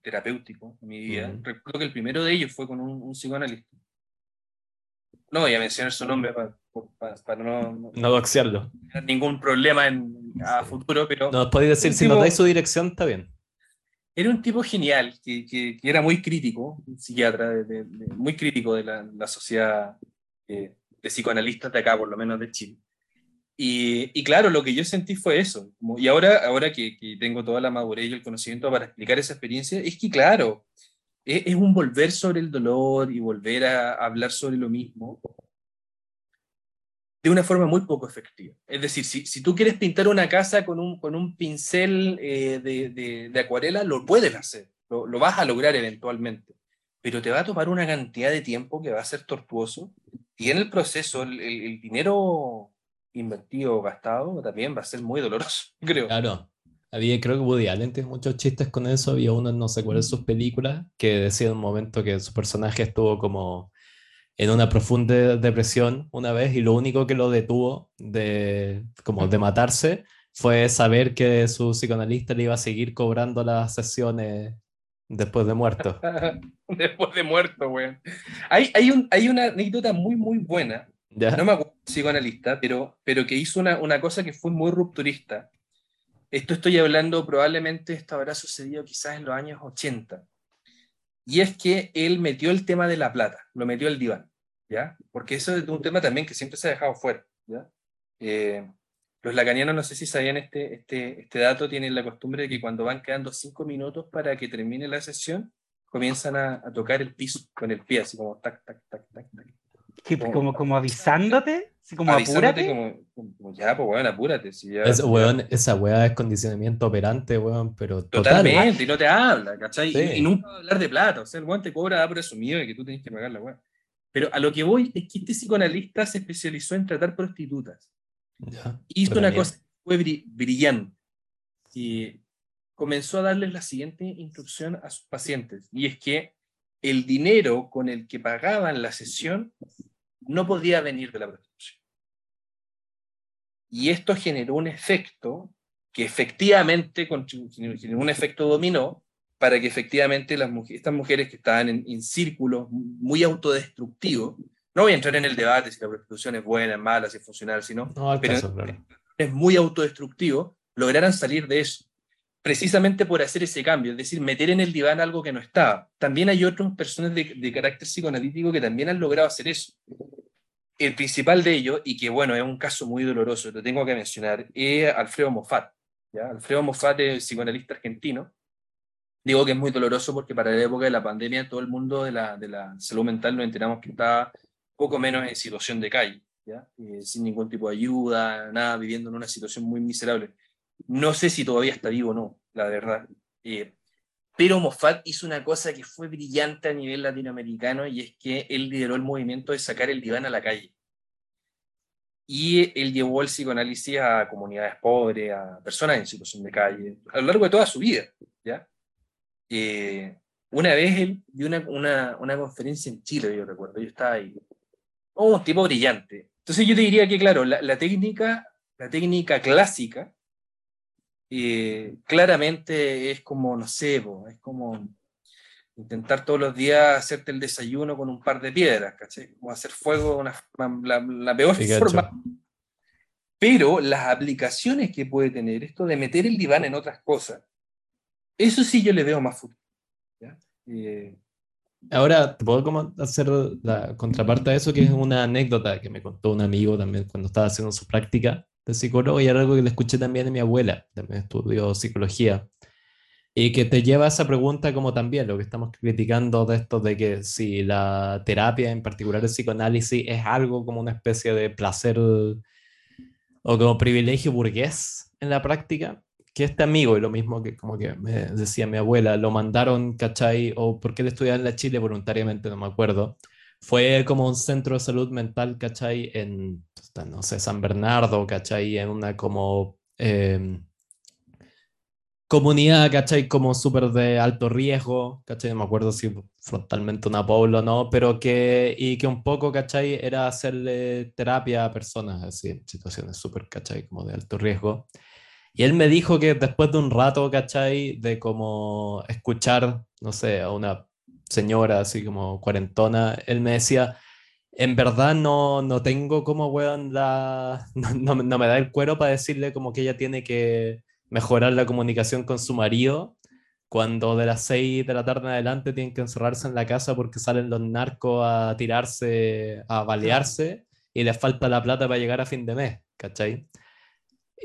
terapéuticos en mi vida. Recuerdo que el primero de ellos fue con un, psicoanalista. No voy a mencionar su nombre para, no, no, doxiarlo. ningún problema en, a futuro, pero... Nos podéis decir, si nos dais su dirección, está bien. Era un tipo genial, que, que, era muy crítico, un psiquiatra, muy crítico de la, sociedad eh, de psicoanalistas de acá, por lo menos de Chile. Y, claro, lo que yo sentí fue eso. y ahora, ahora que, tengo toda la madurez y el conocimiento para explicar esa experiencia, es que claro, es, un volver sobre el dolor y volver a, hablar sobre lo mismo. De una forma muy poco efectiva. Es decir, si, si tú quieres pintar una casa con un, con un pincel eh, de, de, acuarela, lo puedes hacer, lo, lo, vas a lograr eventualmente, pero te va a tomar una cantidad de tiempo que va a ser tortuoso y en el proceso el, el, dinero invertido o gastado también va a ser muy doloroso, creo. Claro. Había, creo que Woody Allen tiene muchos chistes con eso. Había uno, no sé cuál de sus películas, que decía en un momento que su personaje estuvo como en una profunda depresión una vez y lo único que lo detuvo de, como de matarse fue saber que su psicoanalista le iba a seguir cobrando las sesiones después de muerto. después de muerto, güey. Hay, hay, un, hay una anécdota muy, muy buena. ¿Ya? No me acuerdo psicoanalista, pero, pero que hizo una, una cosa que fue muy rupturista. Esto estoy hablando, probablemente esto habrá sucedido quizás en los años 80 y es que él metió el tema de la plata, lo metió el diván, ¿ya? Porque eso es un tema también que siempre se ha dejado fuera, ¿ya? Eh, los lacanianos, no sé si sabían este, este, este dato, tienen la costumbre de que cuando van quedando cinco minutos para que termine la sesión, comienzan a, a tocar el piso con el pie, así como tac, tac, tac, tac, tac. Como, como, como avisándote, así como apúrate. Como, ya, pues weón, apúrate. Si ya, es, weón, esa weá es condicionamiento operante, weón, pero Totalmente, y no te habla, ¿cachai? Y, nunca va a hablar de plata, o sea, el weón te cobra por asumido y que tú tienes que pagar la weá. Pero a lo que voy es que este psicoanalista se especializó en tratar prostitutas. Ya, Hizo una cosa que fue brillante. Y comenzó a darles la siguiente instrucción a sus pacientes, y es que el dinero con el que pagaban la sesión no podía venir de la prostitución. Y esto generó un efecto que efectivamente generó un efecto dominó para que efectivamente las mujeres, estas mujeres que estaban en, círculos muy autodestructivos, no voy a entrar en el debate si la prostitución es buena, es mala, si es funcional, si no, pero es muy autodestructivo, lograran salir de eso precisamente por hacer ese cambio, es decir, meter en el diván algo que no estaba. También hay otras personas de, carácter psicoanalítico que también han logrado hacer eso. El principal de ellos, y que bueno, es un caso muy doloroso, lo tengo que mencionar, es Alfredo Moffat. Alfredo Moffat es psicoanalista argentino. Digo que es muy doloroso porque para la época de la pandemia todo el mundo de la, de la salud mental nos enteramos que estaba poco menos en situación de calle. Eh, sin ningún tipo de ayuda, nada, viviendo en una situación muy miserable. No sé si todavía está vivo o no, la verdad. Eh, pero Moffat hizo una cosa que fue brillante a nivel latinoamericano y es que él lideró el movimiento de sacar el diván a la calle. Y él llevó el psicoanálisis a comunidades pobres, a personas en situación de calle, a lo largo de toda su vida. ¿ya? Eh, una vez él dio una, una, una, conferencia en Chile, yo recuerdo, yo estaba ahí. Oh, un tipo brillante. Entonces yo te diría que, claro, la, técnica, la técnica clásica eh, claramente es como, no sé, es como intentar todos los días hacerte el desayuno con un par de piedras, ¿cachai? Como hacer fuego una, la, peor forma. Pero las aplicaciones que puede tener, esto de meter el diván en otras cosas, eso sí yo le veo más futuro. Eh, Ahora, ¿te puedo como hacer la contraparte a eso? Que es una anécdota que me contó un amigo también cuando estaba haciendo su práctica de psicólogo y era algo que le escuché también de mi abuela, también estudió psicología, y que te lleva a esa pregunta como también lo que estamos criticando de esto de que si la terapia, en particular el psicoanálisis, es algo como una especie de placer o como privilegio burgués en la práctica, que este amigo, y lo mismo que como que me decía mi abuela, lo mandaron, ¿cachai? O porque él estudiaba en la Chile voluntariamente, no me acuerdo, fue como un centro de salud mental, ¿cachai? En, no sé, San Bernardo, ¿cachai? En una como em, comunidad, ¿cachai? Como súper de alto riesgo, ¿cachai? No me acuerdo si frontalmente una pueblo o no, pero que, y que un poco, ¿cachai? Era hacerle terapia a personas así, en situaciones súper, ¿cachai? Como de alto riesgo. Y él me dijo que después de un rato, ¿cachai? De como escuchar, no sé, a una señora así como cuarentona, él me decía, en verdad no, no tengo como, weón, la... No, no, me da el cuero para decirle como que ella tiene que mejorar la comunicación con su marido cuando de las 6 de la tarde en adelante tienen que encerrarse en la casa porque salen los narcos a tirarse, a balearse y les falta la plata para llegar a fin de mes, ¿cachai?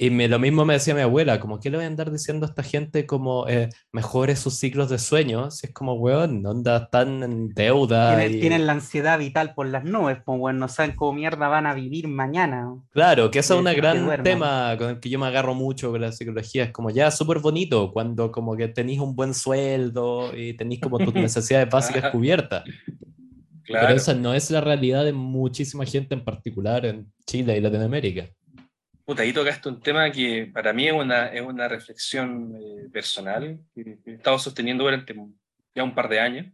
Y me, lo mismo me decía mi abuela, como, ¿qué le voy a andar diciendo a esta gente como eh, mejore sus ciclos de sueño? Si es como, weón, onda, están en deuda. Tienen, la ansiedad vital por las nubes, pues, weón, no saben cómo mierda van a vivir mañana. Claro, que eso es un gran tema con el que yo me agarro mucho con la psicología. Es como, ya, súper bonito cuando como que tenéis un buen sueldo y tenéis como tus necesidades básicas cubiertas. Claro. Pero esa no es la realidad de muchísima gente, en particular en Chile y Latinoamérica. Puta, ahí tocaste un tema que para mí es una, es una reflexión eh, personal que, he estado sosteniendo durante ya un par de años.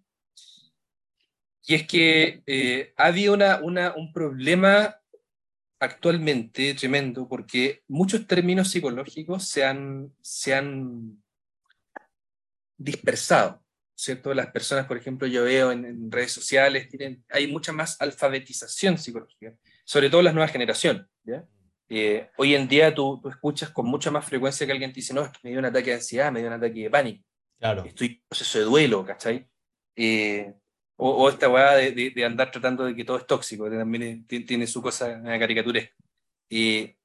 Y es que eh, ha habido una, una, un problema actualmente tremendo porque muchos términos psicológicos se han, se han dispersado, ¿cierto? Las personas, por ejemplo, yo veo en, en redes sociales, tienen, hay mucha más alfabetización psicológica, sobre todo las nuevas generaciones, ¿ya? Eh, hoy en día tú, tú, escuchas con mucha más frecuencia que alguien te dice, no, es que me dio un ataque de ansiedad, me dio un ataque de pánico. Claro. Estoy en proceso de duelo, ¿cachai? Eh, o, esta weá de, de, andar tratando de que todo es tóxico, que también tiene, su cosa una caricatura. Eh,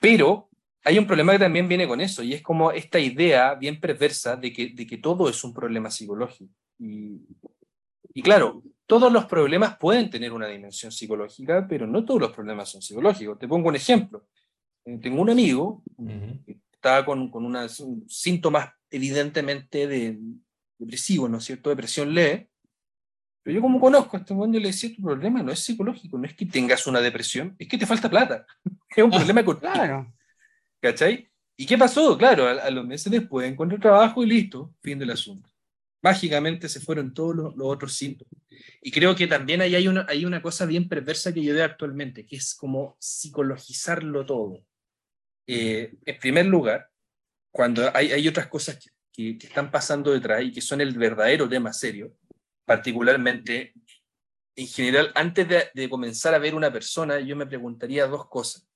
pero hay un problema que también viene con eso, y es como esta idea bien perversa de que, de que todo es un problema psicológico. Y, y claro, todos los problemas pueden tener una dimensión psicológica, pero no todos los problemas son psicológicos. Te pongo un ejemplo. Eh, tengo un amigo que estaba con, con unos síntomas evidentemente de, depresivos, ¿no es cierto? Depresión leve. Pero yo como conozco a este hombre, yo le decía, tu problema no es psicológico, no es que tengas una depresión, es que te falta plata. es un problema económico. Claro. ¿Cachai? ¿Y qué pasó? Claro, a, a los meses después encontró trabajo y listo, fin del asunto mágicamente se fueron todos los, otros síntomas. Y creo que también ahí hay una, hay una cosa bien perversa que yo veo actualmente, que es como psicologizarlo todo. Eh, en primer lugar, cuando hay, hay otras cosas que, que, están pasando detrás y que son el verdadero tema serio, particularmente, en general, antes de, de comenzar a ver una persona, yo me preguntaría dos cosas.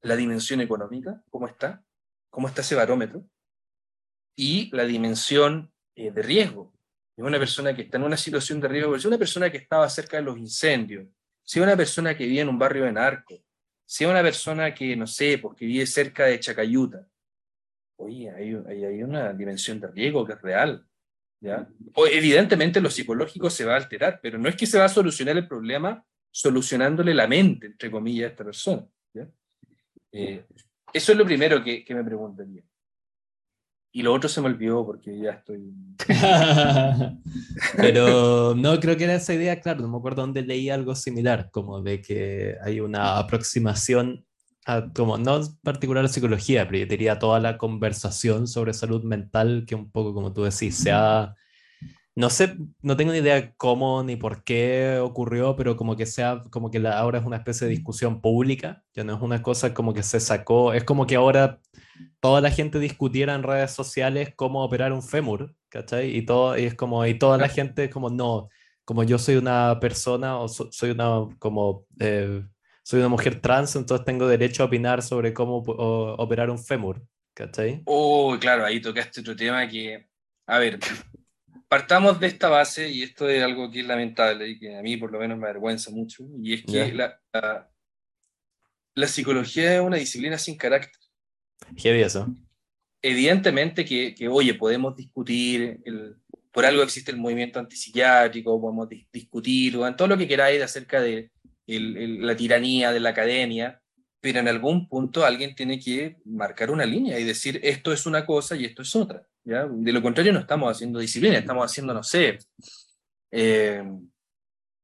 La dimensión económica, ¿cómo está? ¿Cómo está ese barómetro? Y la dimensión eh, de riesgo. Es una persona que está en una situación de riesgo, es una persona que estaba cerca de los incendios, si es una persona que vive en un barrio de narco, si es una persona que, no sé, pues que vive cerca de Chacayuta. Oye, hay, hay, una dimensión de riesgo que es real. ¿ya? O, evidentemente lo psicológico se va a alterar, pero no es que se va a solucionar el problema solucionándole la mente, entre comillas, a esta persona. ¿ya? Eh, eso es lo primero que me preguntaría. Y lo otro se me olvidó porque ya estoy. Pero no, creo que era esa idea, claro, no me acuerdo dónde leí algo similar, como de que hay una aproximación, a, como no en particular a psicología, pero yo diría toda la conversación sobre salud mental, que un poco como tú decís, se ha. No sé, no tengo ni idea cómo ni por qué ocurrió, pero como que sea, como que la, ahora es una especie de discusión pública, ya no es una cosa como que se sacó, es como que ahora toda la gente discutiera en redes sociales cómo operar un fémur, ¿cachai? Y, todo, y es como, y toda la gente es como, no, como yo soy una persona o soy una, como, eh, soy una mujer trans, entonces tengo derecho a opinar sobre cómo operar un fémur, ¿cachai? Oh, claro, ahí tocaste otro tema que, a ver, partamos de esta base, y esto es algo que es lamentable y que a mí por lo menos me avergüenza mucho, y es que la, la psicología es una disciplina sin carácter. Heavy eso. Evidentemente que, que oye, podemos discutir, el, por algo existe el movimiento antipsiquiátrico, podemos discutir, o en todo lo que queráis acerca de el, la tiranía de la academia, pero en algún punto alguien tiene que marcar una línea y decir esto es una cosa y esto es otra. ¿ya? De lo contrario no estamos haciendo disciplina, estamos haciendo, no sé, eh,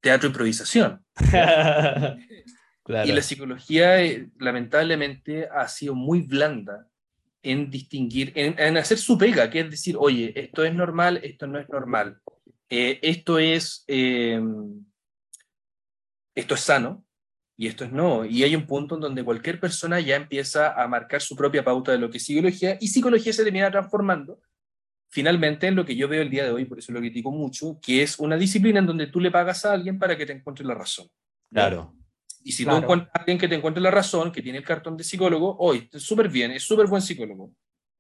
teatro improvisación. Y la psicología, eh, lamentablemente, ha sido muy blanda en distinguir, en, hacer su pega, que es decir, oye, esto es normal, esto no es normal, eh, esto es em, esto es sano y esto es no. Y hay un punto en donde cualquier persona ya empieza a marcar su propia pauta de lo que es psicología y psicología se termina transformando finalmente en lo que yo veo el día de hoy, por eso lo critico mucho, que es una disciplina en donde tú le pagas a alguien para que te encuentre la razón. Claro. Y si tú encuentras a alguien que te encuentre la razón, que tiene el cartón de psicólogo, hoy es súper bien, es súper buen psicólogo.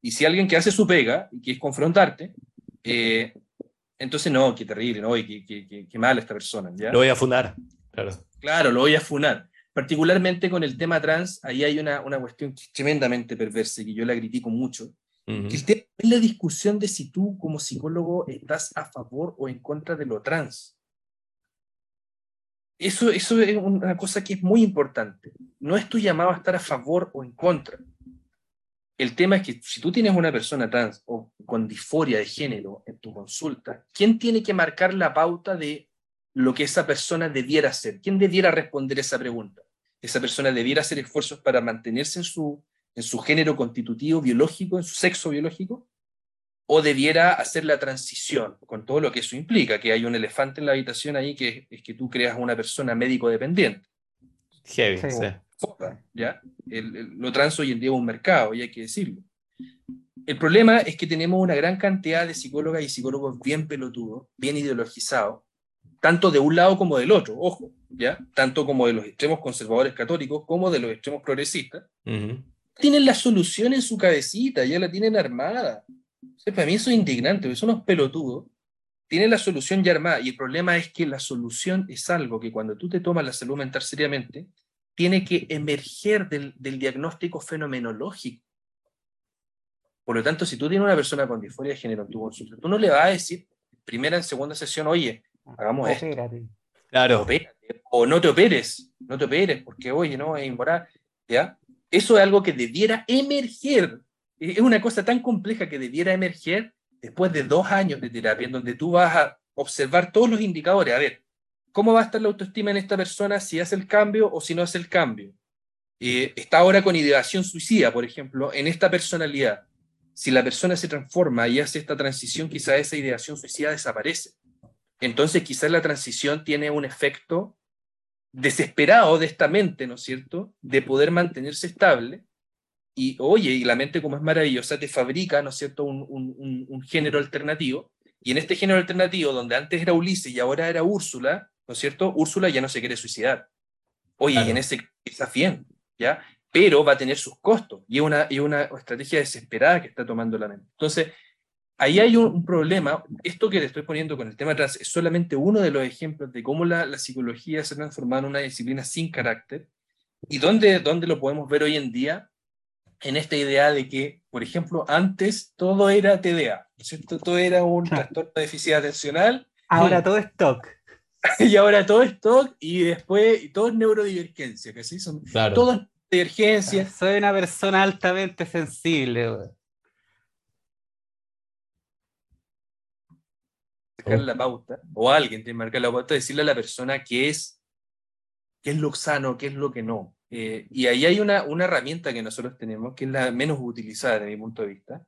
Y si alguien que hace su pega y que es confrontarte, eh, entonces no, qué terrible, no, qué, qué, qué, mal esta persona. ¿ya? Lo voy a funar, claro. Claro, lo voy a funar. particularmente con el tema trans, ahí hay una, una cuestión tremendamente perversa y que yo la critico mucho, el tema es la discusión de si tú como psicólogo estás a favor o en contra de lo trans. Eso, eso es una cosa que es muy importante. No es tu llamado a estar a favor o en contra. El tema es que si tú tienes una persona trans o con disforia de género en tu consulta, ¿quién tiene que marcar la pauta de lo que esa persona debiera hacer? ¿Quién debiera responder esa pregunta? ¿Esa persona debiera hacer esfuerzos para mantenerse en su en su género constitutivo biológico, en su sexo biológico, o debiera hacer la transición, con todo lo que eso implica, que hay un elefante en la habitación ahí que es que tú creas una persona médico dependiente. Heavy, sí. ¿ya? lo trans hoy en día es un mercado, y hay que decirlo. El problema es que tenemos una gran cantidad de psicólogas y psicólogos bien pelotudos, bien ideologizados, tanto de un lado como del otro, ojo, ¿ya? Tanto como de los extremos conservadores católicos como de los extremos progresistas, tienen la solución en su cabecita, ya la tienen armada. Para mí eso es indignante, son unos pelotudos. Tienen la solución ya armada y el problema es que la solución es algo que cuando tú te tomas la salud mental seriamente, tiene que emerger del, diagnóstico fenomenológico. Por lo tanto, si tú tienes una persona con disforia de género en tu consulta, tú no le vas a decir primera en segunda sesión, oye, hagamos esto. Claro. O no te operes, no te operes, porque oye, no, es inmoral. ¿Ya? Eso es algo que debiera emerger. Es una cosa tan compleja que debiera emerger después de dos años de terapia, en donde tú vas a observar todos los indicadores. A ver, ¿cómo va a estar la autoestima en esta persona si hace el cambio o si no hace el cambio? Eh, está ahora con ideación suicida, por ejemplo, en esta personalidad. Si la persona se transforma y hace esta transición, quizá esa ideación suicida desaparece. Entonces, quizás la transición tiene un efecto desesperado de esta mente, ¿no es cierto?, de poder mantenerse estable. Y oye, y la mente como es maravillosa, te fabrica, ¿no es cierto?, un, género alternativo. Y en este género alternativo, donde antes era Ulises y ahora era Úrsula, ¿no es cierto?, Úrsula ya no se quiere suicidar. Oye, y en ese está bien, ¿ya? Pero va a tener sus costos. Y es una, y una estrategia desesperada que está tomando la mente. Entonces, ahí hay un, problema. Esto que le estoy poniendo con el tema trans es solamente uno de los ejemplos de cómo la, psicología se ha transformado en una disciplina sin carácter y dónde, dónde lo podemos ver hoy en día en esta idea de que, por ejemplo, antes todo era TDA, ¿cierto? Todo era un trastorno de déficit atencional. Ahora todo es TOC. y ahora todo es TOC y después todo es neurodivergencia, que sí son todas divergencias. Soy una persona altamente sensible. marcar la pauta, o alguien tiene que marcar la pauta, decirle a la persona qué es, qué es lo sano, qué es lo que no. Eh, y ahí hay una, una herramienta que nosotros tenemos, que es la menos utilizada desde mi punto de vista,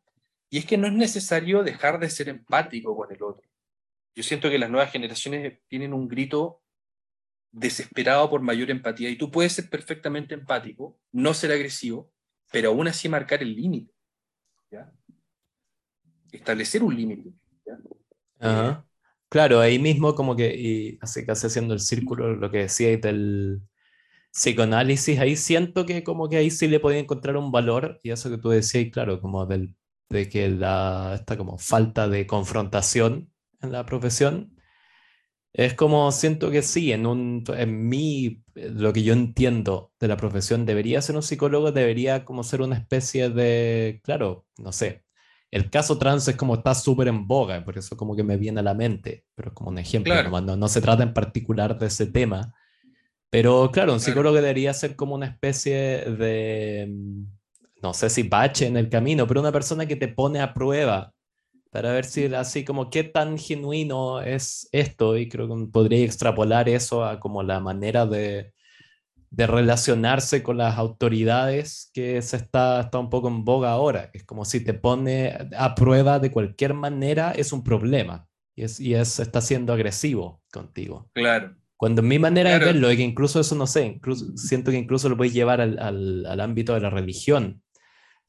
y es que no es necesario dejar de ser empático con el otro. Yo siento que las nuevas generaciones tienen un grito desesperado por mayor empatía, y tú puedes ser perfectamente empático, no ser agresivo, pero aún así marcar el límite. Establecer un límite. Claro, ahí mismo como que, y así casi haciendo el círculo, lo que decía del psicoanálisis, ahí siento que como que ahí sí le podía encontrar un valor, y eso que tú decías, claro, como del, de que la, esta como falta de confrontación en la profesión, es como siento que sí, en, un, en mí, lo que yo entiendo de la profesión, debería ser un psicólogo, debería como ser una especie de, claro, no sé, el caso trans es como está súper en boga, por eso como que me viene a la mente, pero es como un ejemplo, no, se trata en particular de ese tema. Pero claro, un psicólogo debería ser como una especie de, mm, no sé si bache en el camino, pero una persona que te pone a prueba para ver si así como qué tan genuino es esto y creo que podría extrapolar eso a como la manera de, de relacionarse con las autoridades que se está, está un poco en boga ahora. Es como si te pone a prueba de cualquier manera, es un problema. Y, es, y es, está siendo agresivo contigo. Claro. Cuando mi manera de verlo es que incluso eso, no sé, incluso, siento que incluso lo puedes llevar al, al, al ámbito de la religión.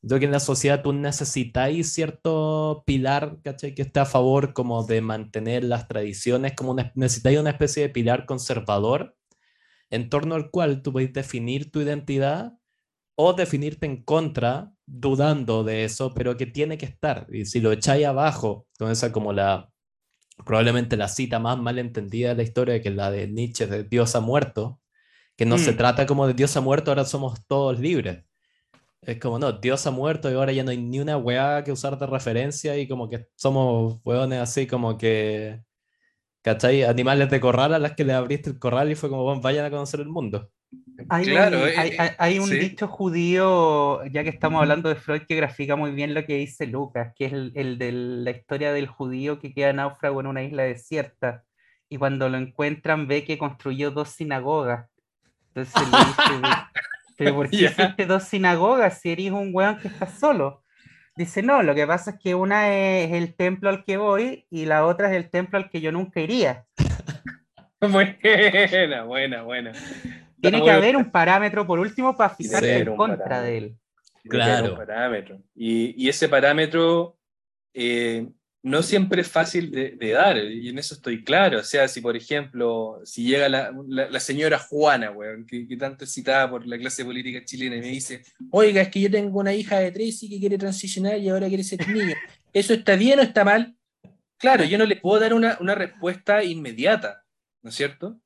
Yo que en la sociedad tú necesitáis cierto pilar, ¿cachai? Que esté a favor como de mantener las tradiciones, como necesitáis una especie de pilar conservador en torno al cual tú puedes definir tu identidad o definirte en contra, dudando de eso, pero que tiene que estar. Y si lo echáis abajo, con esa como la, probablemente la cita más mal entendida de la historia, que es la de Nietzsche, de Dios ha muerto, Que no se mm. trata como de Dios ha muerto, ahora somos todos libres. Es como, no, Dios ha muerto y ahora ya no hay ni una weá que usar de referencia y como que somos weones así como que, ¿cachai? Animales de corral a las que le abriste el corral y fue como, bueno, vayan a conocer el mundo. Hay claro, un, eh, hay, un dicho judío, ya que estamos hablando de Freud, que grafica muy bien lo que dice Lucas, que es el, el de la historia del judío que queda náufrago en una isla desierta y cuando lo encuentran ve que construyó dos sinagogas. Entonces le dice, ¿pero por qué hiciste dos sinagogas si eres un weón que está solo? Dice, no, lo que pasa es que una es el templo al que voy y la otra es el templo al que yo nunca iría. buena, buena, buena. Tiene que haber un parámetro, por último, para fijarse en contra de él. Claro. Parámetro. Y, y, ese parámetro eh, no siempre es fácil de, dar, y en eso estoy claro. O sea, si por ejemplo, si llega la, la, señora Juana, que, que, tanto es citada por la clase política chilena, y me dice, oiga, es que yo tengo una hija de tres y que quiere transicionar y ahora quiere ser niño. ¿Eso está bien o está mal? Claro, yo no le puedo dar una, una respuesta inmediata, ¿no es cierto?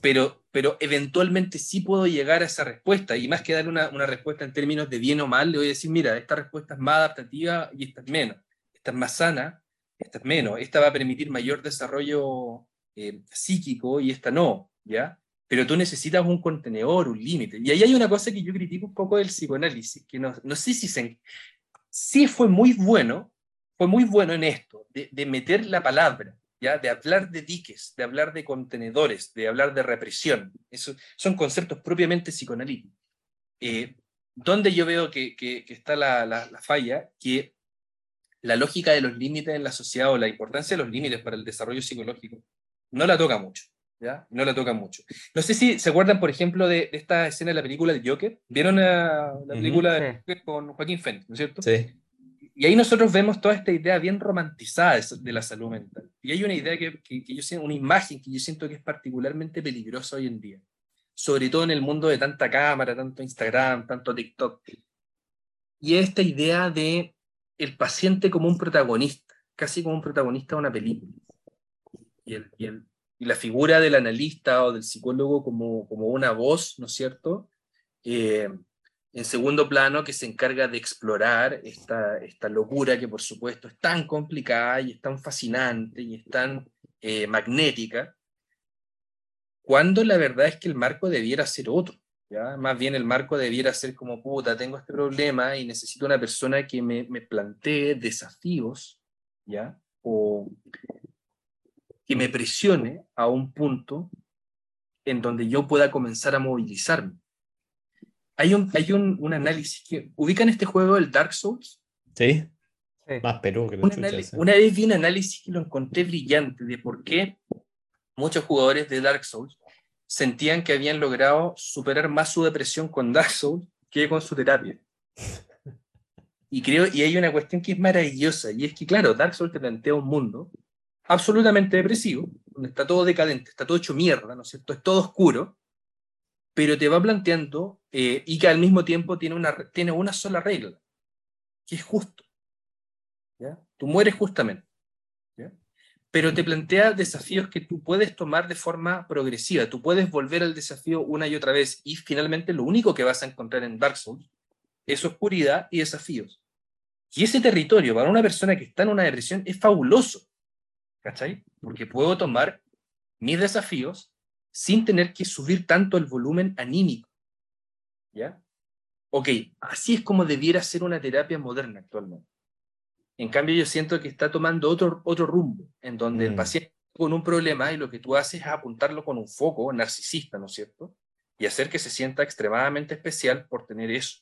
Pero, pero eventualmente sí puedo llegar a esa respuesta, y más que dar una, una respuesta en términos de bien o mal, le voy a decir, mira, esta respuesta es más adaptativa y esta es menos esta es más sana, esta es menos, esta va a permitir mayor desarrollo eh, psíquico y esta no, ¿ya? Pero tú necesitas un contenedor, un límite. Y ahí hay una cosa que yo critico un poco del psicoanálisis, que no, no sé si se... Sí fue muy bueno, fue muy bueno en esto, de, de meter la palabra, ¿ya? de hablar de diques, de hablar de contenedores, de hablar de represión. Eso, son conceptos propiamente psicoanalíticos. Eh, donde yo veo que, que, está la, la, la, falla, que la lógica de los límites en la sociedad o la importancia de los límites para el desarrollo psicológico no la toca mucho. ¿ya? No la toca mucho. No sé si se acuerdan, por ejemplo, de, esta escena de la película de Joker. ¿Vieron la, película de Joker con Joaquín Phoenix, ¿no es cierto? Sí. Y ahí nosotros vemos toda esta idea bien romantizada de la salud mental. Y hay una idea que, que, yo siento, una imagen que yo siento que es particularmente peligrosa hoy en día. Sobre todo en el mundo de tanta cámara, tanto Instagram, tanto TikTok. Y esta idea de el paciente como un protagonista, casi como un protagonista de una película. Y, el, y, la figura del analista o del psicólogo como, como una voz, ¿no es cierto? Eh, en segundo plano, que se encarga de explorar esta, esta locura que por supuesto es tan complicada y es tan fascinante y es tan eh, magnética, cuando la verdad es que el marco debiera ser otro. Más bien el marco debiera ser como, puta, tengo este problema y necesito una persona que me, me plantee desafíos, ¿ya? O que me presione a un punto en donde yo pueda comenzar a movilizarme. Hay un, hay un, un análisis que... ¿Ubican este juego, el Dark Souls? Sí. Más Perú que una, una vez vi un análisis que lo encontré brillante de por qué muchos jugadores de Dark Souls sentían que habían logrado superar más su depresión con Dark Souls que con su terapia. Y creo, y hay una cuestión que es maravillosa, y es que, claro, Dark Souls te plantea un mundo absolutamente depresivo, donde está todo decadente, está todo hecho mierda, ¿no es cierto? Es todo oscuro, pero te va planteando, eh, y que al mismo tiempo tiene una, tiene una sola regla, que es justo. ¿ya? Tú mueres justamente pero te plantea desafíos que tú puedes tomar de forma progresiva. Tú puedes volver al desafío una y otra vez y finalmente lo único que vas a encontrar en Dark Souls es oscuridad y desafíos. Y ese territorio para una persona que está en una depresión es fabuloso. ¿Cachai? Porque puedo tomar mis desafíos sin tener que subir tanto el volumen anímico. ¿Ya? Ok, así es como debiera ser una terapia moderna actualmente. En cambio, yo siento que está tomando otro, otro rumbo, en donde el mm. paciente con un problema y lo que tú haces es apuntarlo con un foco narcisista, ¿no es cierto? Y hacer que se sienta extremadamente especial por tener eso.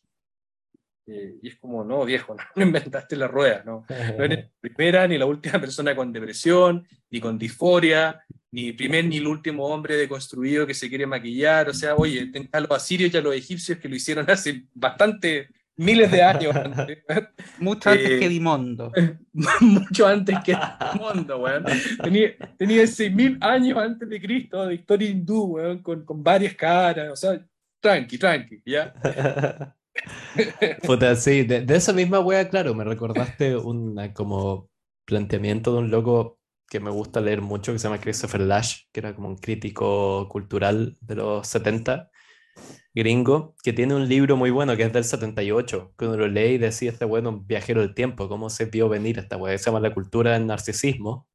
Eh, y es como, no, viejo, no, inventaste la rueda, ¿no? No eres la primera ni la última persona con depresión, ni con disforia, ni primer ni el último hombre deconstruido que se quiere maquillar. O sea, oye, a los asirios y a los egipcios que lo hicieron hace bastante miles de años antes. Mucho antes que eh, Dimondo. mucho antes que Dimondo, weón. Tenía, tenía 6.000 años antes de Cristo, de historia hindú, weón, con, con varias caras. O sea, tranqui, tranqui, ¿ya? Puta, sí, de, esa misma wea, claro, me recordaste un como planteamiento de un loco que me gusta leer mucho, que se llama Christopher Lash, que era como un crítico cultural de los 70, gringo, que tiene un libro muy bueno que es del 78, que uno lo lee y decía, este bueno, viajero del tiempo, cómo se vio venir esta weá, se llama La cultura del narcisismo,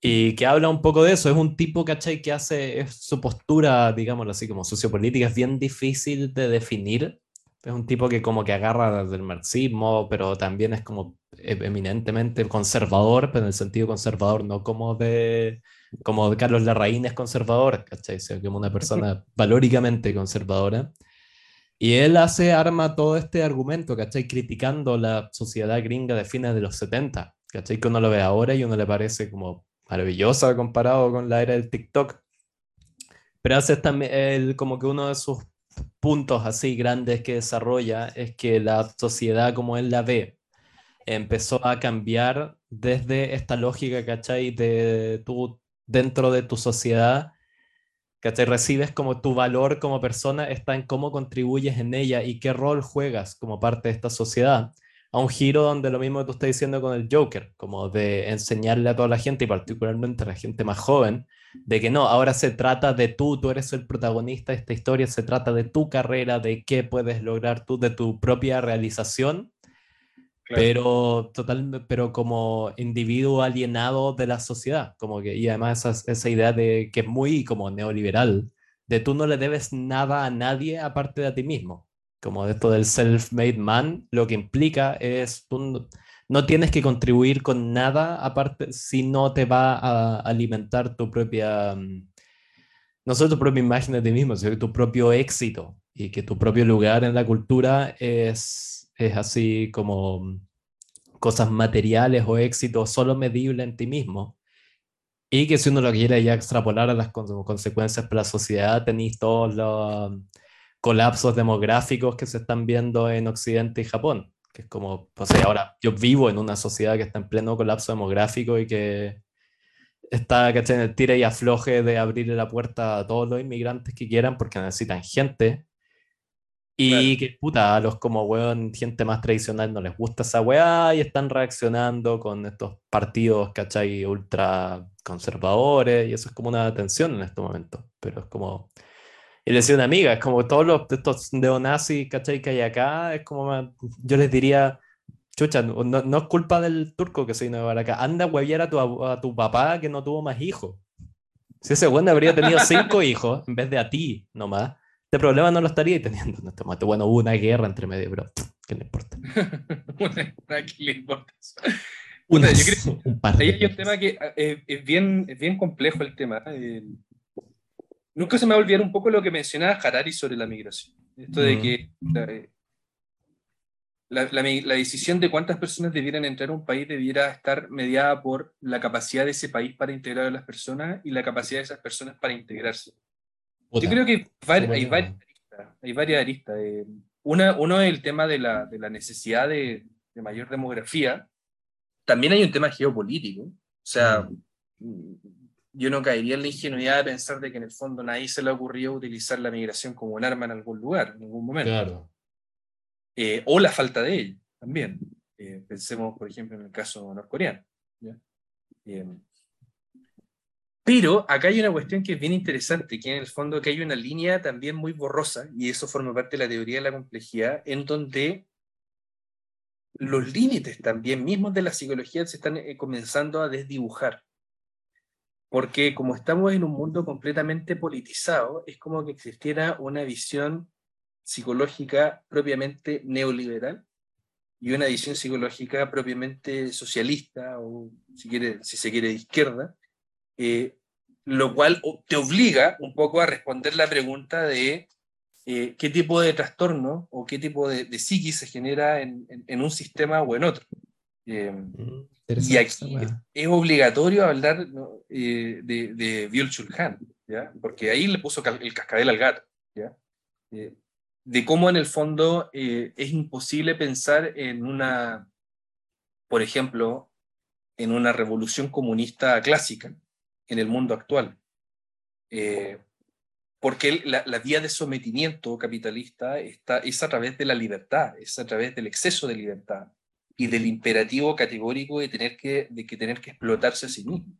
y que habla un poco de eso, es un tipo, ¿cachai? Que hace, su postura, digámoslo así, como sociopolítica, es bien difícil de definir, es un tipo que como que agarra del marxismo, pero también es como e-, eminentemente conservador, pero en el sentido conservador, no como de como Carlos Larraín es conservador, ¿cachai? O como una persona valóricamente conservadora. Y él hace, arma todo este argumento, ¿cachai? Criticando la sociedad gringa de fines de los 70, ¿cachai? Que uno lo ve ahora y uno le parece como maravillosa comparado con la era del TikTok. Pero hace también como que uno de sus puntos así grandes que desarrolla es que la sociedad como él la ve empezó a cambiar desde esta lógica, ¿cachai? De tú dentro de tu sociedad, ¿cachai? Recibes como tu valor como persona está en cómo contribuyes en ella y qué rol juegas como parte de esta sociedad. A un giro donde lo mismo que tú estás diciendo con el Joker, como de enseñarle a toda la gente y particularmente a la gente más joven, de que no, ahora se trata de tú, tú eres el protagonista de esta historia, se trata de tu carrera, de qué puedes lograr tú, de tu propia realización, pero total, pero como individuo alienado de la sociedad, como que, y además esa, esa idea de que es muy como neoliberal, de tú no le debes nada a nadie aparte de a ti mismo, como de esto del self-made man, lo que implica es tú no tienes que contribuir con nada aparte si no te va a alimentar tu propia, mm, no solo tu propia imagen de ti mismo, sino tu propio éxito y que tu propio lugar en la cultura es, es así como mm, cosas materiales o éxito solo medible en ti mismo. Y que si uno lo quiere ya extrapolar a las consecuencias para la sociedad, tenéis todos los mm, colapsos demográficos que se están viendo en Occidente y Japón que es como, pues ahora yo vivo en una sociedad que está en pleno colapso demográfico y que está, ¿cachai? En el tira y afloje de abrirle la puerta a todos los inmigrantes que quieran porque necesitan gente. Y que, puta, a los como, weón, gente más tradicional no les gusta esa weá y están reaccionando con estos partidos, ¿cachai? Ultra conservadores y eso es como una tensión en este momento. Pero es como, y le decía una amiga, es como todos los, estos neonazis, ¿cachai? Que hay acá, es como, yo les diría, chucha, no, no, es culpa del turco que se vino a acá, anda a hueviar a tu, a tu papá que no tuvo más hijos. Si ese güey habría tenido cinco hijos en vez de a ti nomás, este problema no lo estaría teniendo en este momento. Bueno, hubo una guerra entre medio, pero ¿qué le importa? ¿qué le importa? Una, yo creo, un par hay un tema que eh, es, bien, es bien complejo el tema. Eh, Nunca se me va a olvidar un poco lo que mencionaba Harari sobre la migración. Esto de que la, la, decisión de cuántas personas debieran entrar a un país debiera estar mediada por la capacidad de ese país para integrar a las personas y la capacidad de esas personas para integrarse. Yo creo que hay, varias aristas. Hay varias aristas. Eh, una, uno es el tema de la, de la necesidad de, de, mayor demografía. También hay un tema geopolítico. O sea, yo no caería en la ingenuidad de pensar de que en el fondo nadie se le ocurrió utilizar la migración como un arma en algún lugar, en ningún momento. Claro. Eh, o la falta de ella, también. Eh, pensemos, por ejemplo, en el caso norcoreano. Em, pero acá hay una cuestión que es bien interesante, que en el fondo que hay una línea también muy borrosa, y eso forma parte de la teoría de la complejidad, en donde los límites también mismos de la psicología se están eh, comenzando a desdibujar porque como estamos en un mundo completamente politizado, es como que existiera una visión psicológica propiamente neoliberal y una visión psicológica propiamente socialista o si, quiere, se quiere de izquierda, eh, lo cual te obliga un poco a responder la pregunta de eh, qué tipo de trastorno o qué tipo de, de psiquis se genera en, en, un sistema o en otro. Eh. Y aquí es obligatorio hablar eh, de, de Byul Chulhan, ¿ya? porque ahí le puso el cascabel al gato, ¿ya? Eh, de cómo en el fondo eh, es imposible pensar en una, por ejemplo, en una revolución comunista clásica en el mundo actual. porque la, la, vía de sometimiento capitalista está, es a través de la libertad, es a través del exceso de libertad, y del imperativo categórico de tener que, de que, tener que explotarse a sí mismo.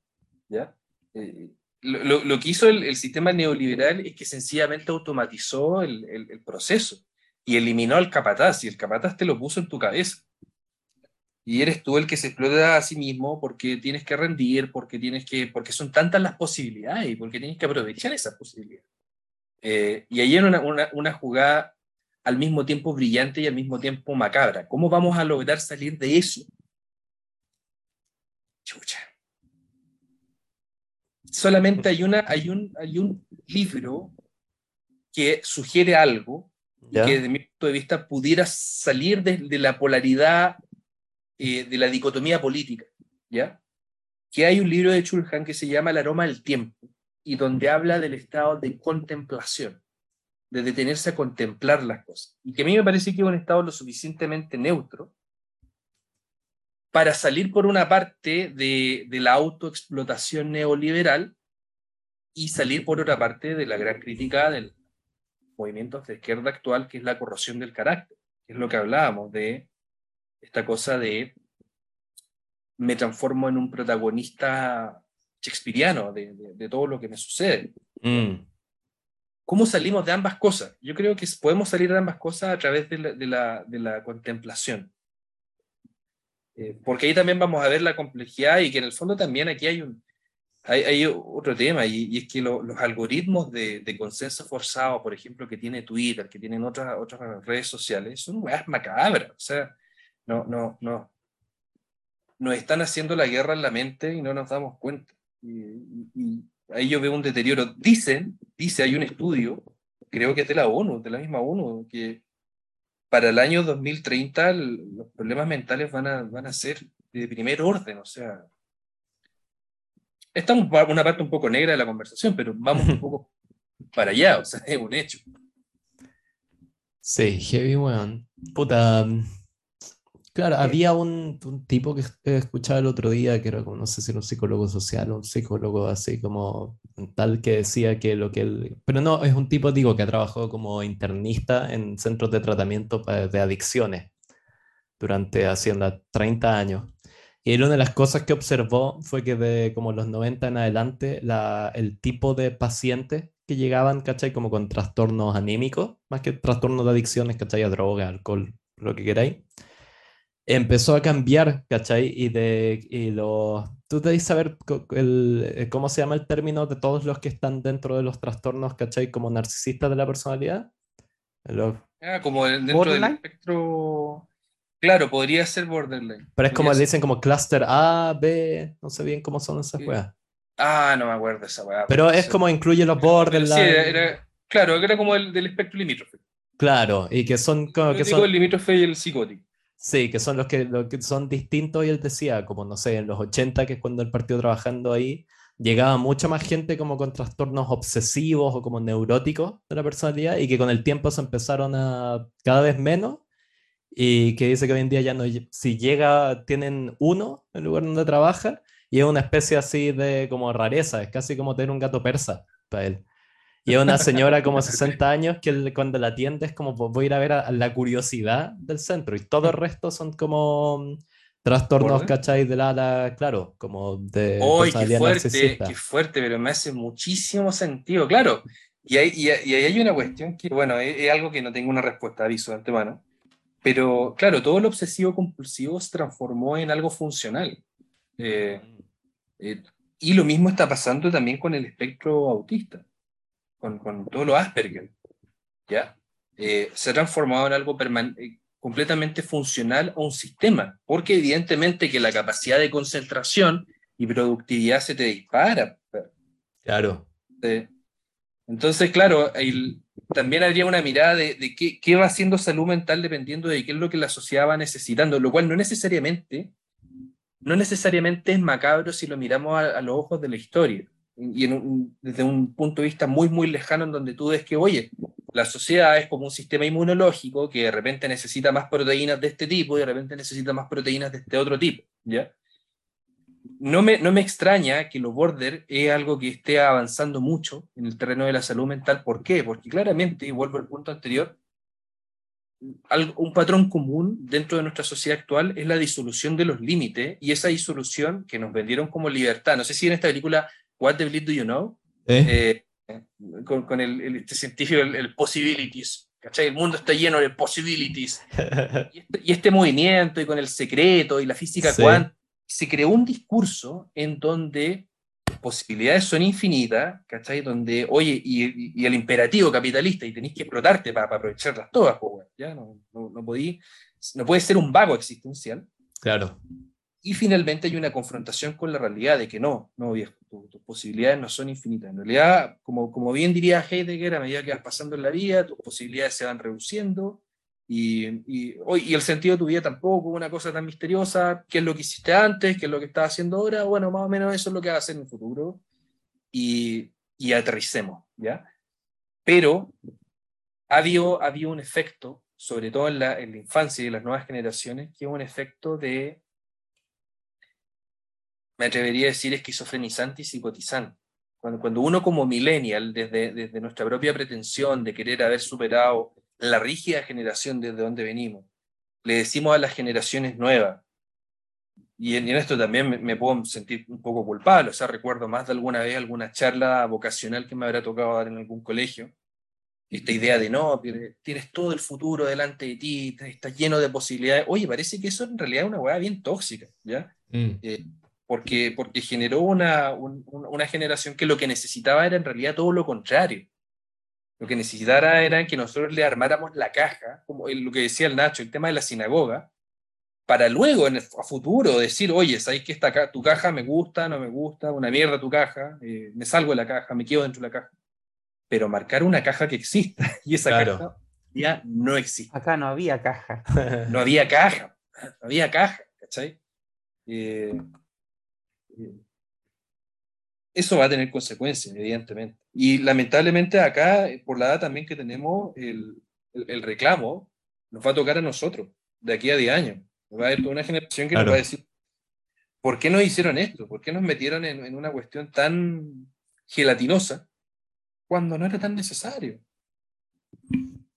¿ya? Eh, lo, lo, que hizo el, sistema neoliberal es que sencillamente automatizó el, el, proceso y eliminó al capataz, y el capataz te lo puso en tu cabeza. Y eres tú el que se explota a sí mismo porque tienes que rendir, porque, tienes que, porque son tantas las posibilidades y porque tienes que aprovechar esas posibilidades. Eh, y ahí era una, una, una jugada al mismo tiempo brillante y al mismo tiempo macabra. ¿Cómo vamos a lograr salir de eso? Chucha. Solamente hay, una, hay, un, hay un libro que sugiere algo que desde mi punto de vista pudiera salir de, de la polaridad, eh, de la dicotomía política, ¿ya? Que hay un libro de Chulhan que se llama El aroma del tiempo y donde habla del estado de contemplación de detenerse a contemplar las cosas. Y que a mí me parece que es un estado lo suficientemente neutro para salir por una parte de, de la autoexplotación neoliberal y salir por otra parte de la gran crítica del movimientos de izquierda actual, que es la corrosión del carácter, que es lo que hablábamos de esta cosa de me transformo en un protagonista shakespeariano de todo lo que me sucede. Mm. ¿Cómo salimos de ambas cosas? Yo creo que podemos salir de ambas cosas a través de la, de la, de la contemplación. Eh, porque ahí también vamos a ver la complejidad y que en el fondo también aquí hay, un, hay, hay otro tema y, y, es que lo, los algoritmos de, de, consenso forzado, por ejemplo, que tiene Twitter, que tienen otras, otras redes sociales, son weas macabras. O sea, no, no, no. Nos están haciendo la guerra en la mente y no nos damos cuenta. Y, y, ahí yo veo un deterioro. Dicen, dice, hay un estudio, creo que es de la ONU, de la misma ONU, que para el año 2030 los problemas mentales van a, van a ser de primer orden, o sea, esta es una parte un poco negra de la conversación, pero vamos un poco para allá, o sea, es un hecho. Sí, heavy, weón. Puta, Claro, había un, un, tipo que escuchaba el otro día, que era como, no sé si era un psicólogo social o un psicólogo así como tal, que decía que lo que él... Pero no, es un tipo, digo, que ha trabajado como internista en centros de tratamiento de adicciones durante haciendo 30 años. Y una de las cosas que observó fue que de como los 90 en adelante, la, el tipo de pacientes que llegaban, ¿cachai? Como con trastornos anímicos, más que trastornos de adicciones, ¿cachai? A droga, alcohol, lo que queráis empezó a cambiar, ¿cachai? Y, de, y lo, tú debes saber el, eh, cómo se llama el término de todos los que están dentro de los trastornos, ¿cachai? Como narcisistas de la personalidad. ah, como dentro del espectro... Claro, podría ser borderline. Pero es como le dicen como cluster A, B, no sé bien cómo son esas weas. Ah, no me acuerdo esa wea. Pero es como incluye los borderline. Sí, era, claro, era como el del espectro limítrofe. Claro, y que son como que son... el limítrofe y el psicótico. Sí, que son los que, son distintos y él decía, como no sé, en los 80, que es cuando el partido trabajando ahí, llegaba mucha más gente como con trastornos obsesivos o como neuróticos de la personalidad y que con el tiempo se empezaron a cada vez menos y que dice que hoy en día ya no, si llega, tienen uno en el lugar donde trabaja y es una especie así de como rareza, es casi como tener un gato persa para él. Y es una señora como 60 años que cuando la atiende es como, voy a ir a ver a, la curiosidad del centro. Y todo el resto son como mm, trastornos, ¿cachai? De la, la, claro, como de ¡Uy, qué fuerte, qué fuerte! Pero me hace muchísimo sentido, claro. Y ahí, y, y hay una cuestión que, bueno, es, algo que no tengo una respuesta, aviso de antemano. Pero, claro, todo lo obsesivo compulsivo se transformó en algo funcional. Eh, eh, y lo mismo está pasando también con el espectro autista con, con todo lo Asperger, ¿ya? Eh, se ha transformado en algo eh, completamente funcional a un sistema, porque evidentemente que la capacidad de concentración y productividad se te dispara. Claro. entonces, claro, el, también habría una mirada de, de qué, qué, va haciendo salud mental dependiendo de qué es lo que la sociedad va necesitando, lo cual no necesariamente, no necesariamente es macabro si lo miramos a, a los ojos de la historia y en un, desde un punto de vista muy, muy lejano en donde tú ves que, oye, la sociedad es como un sistema inmunológico que de repente necesita más proteínas de este tipo y de repente necesita más proteínas de este otro tipo, ¿ya? No me, no me extraña que los border es algo que esté avanzando mucho en el terreno de la salud mental. ¿Por qué? Porque claramente, y vuelvo al punto anterior, un patrón común dentro de nuestra sociedad actual es la disolución de los límites y esa disolución que nos vendieron como libertad. No sé si en esta película What the Bleed Do You Know, ¿Eh? Eh, con, el, este científico, el, possibilities, ¿cachai? El mundo está lleno de possibilities. Este, y este, movimiento y con el secreto y la física cuántica, se creó un discurso en donde posibilidades son infinitas, ¿cachai? Donde, oye, y, el imperativo capitalista, y tenéis que explotarte para, aprovecharlas todas, pues, ¿ya? No, no, no, podí, no puede ser un vago existencial. Claro. Y finalmente hay una confrontación con la realidad de que no, no, viejo, tus posibilidades no son infinitas. En realidad, como, como bien diría Heidegger, a medida que vas pasando en la vida, tus posibilidades se van reduciendo, y, y, y, el sentido de tu vida tampoco, una cosa tan misteriosa, qué es lo que hiciste antes, qué es lo que estás haciendo ahora, bueno, más o menos eso es lo que vas a hacer en el futuro, y, y aterricemos, ¿ya? Pero ha habido, ha un efecto, sobre todo en la, en la infancia y en las nuevas generaciones, que es un efecto de, me atrevería a decir, esquizofrenizante y psicotizante. Cuando, cuando uno como millennial, desde, desde nuestra propia pretensión de querer haber superado la rígida generación desde donde venimos. Le decimos a las generaciones nuevas, y en, esto también me, puedo sentir un poco culpable, o sea, recuerdo más de alguna vez alguna charla vocacional que me habrá tocado dar en algún colegio, esta idea de no, tienes todo el futuro delante de ti, estás lleno de posibilidades. Oye, parece que eso en realidad es una hueá bien tóxica, ¿ya? Mm. Eh, porque, porque generó una, una generación que lo que necesitaba era en realidad todo lo contrario. Lo que necesitara era que nosotros le armáramos la caja, como lo que decía el Nacho, el tema de la sinagoga, para luego, en el, a futuro, decir, oye, ¿sabes que esta, tu caja me gusta, no me gusta, una mierda tu caja, eh, me salgo de la caja, me quedo dentro de la caja? Pero marcar una caja que exista, y esa caja ya no existe. Acá no había caja. No había caja, no había caja, ¿cachai? Eh, eso va a tener consecuencias, evidentemente. Y lamentablemente acá, por la edad también que tenemos, el, el, reclamo nos va a tocar a nosotros de aquí a 10 años. Va a haber toda una generación que nos va a decir, ¿por qué nos hicieron esto? ¿Por qué nos metieron en, en una cuestión tan gelatinosa cuando no era tan necesario?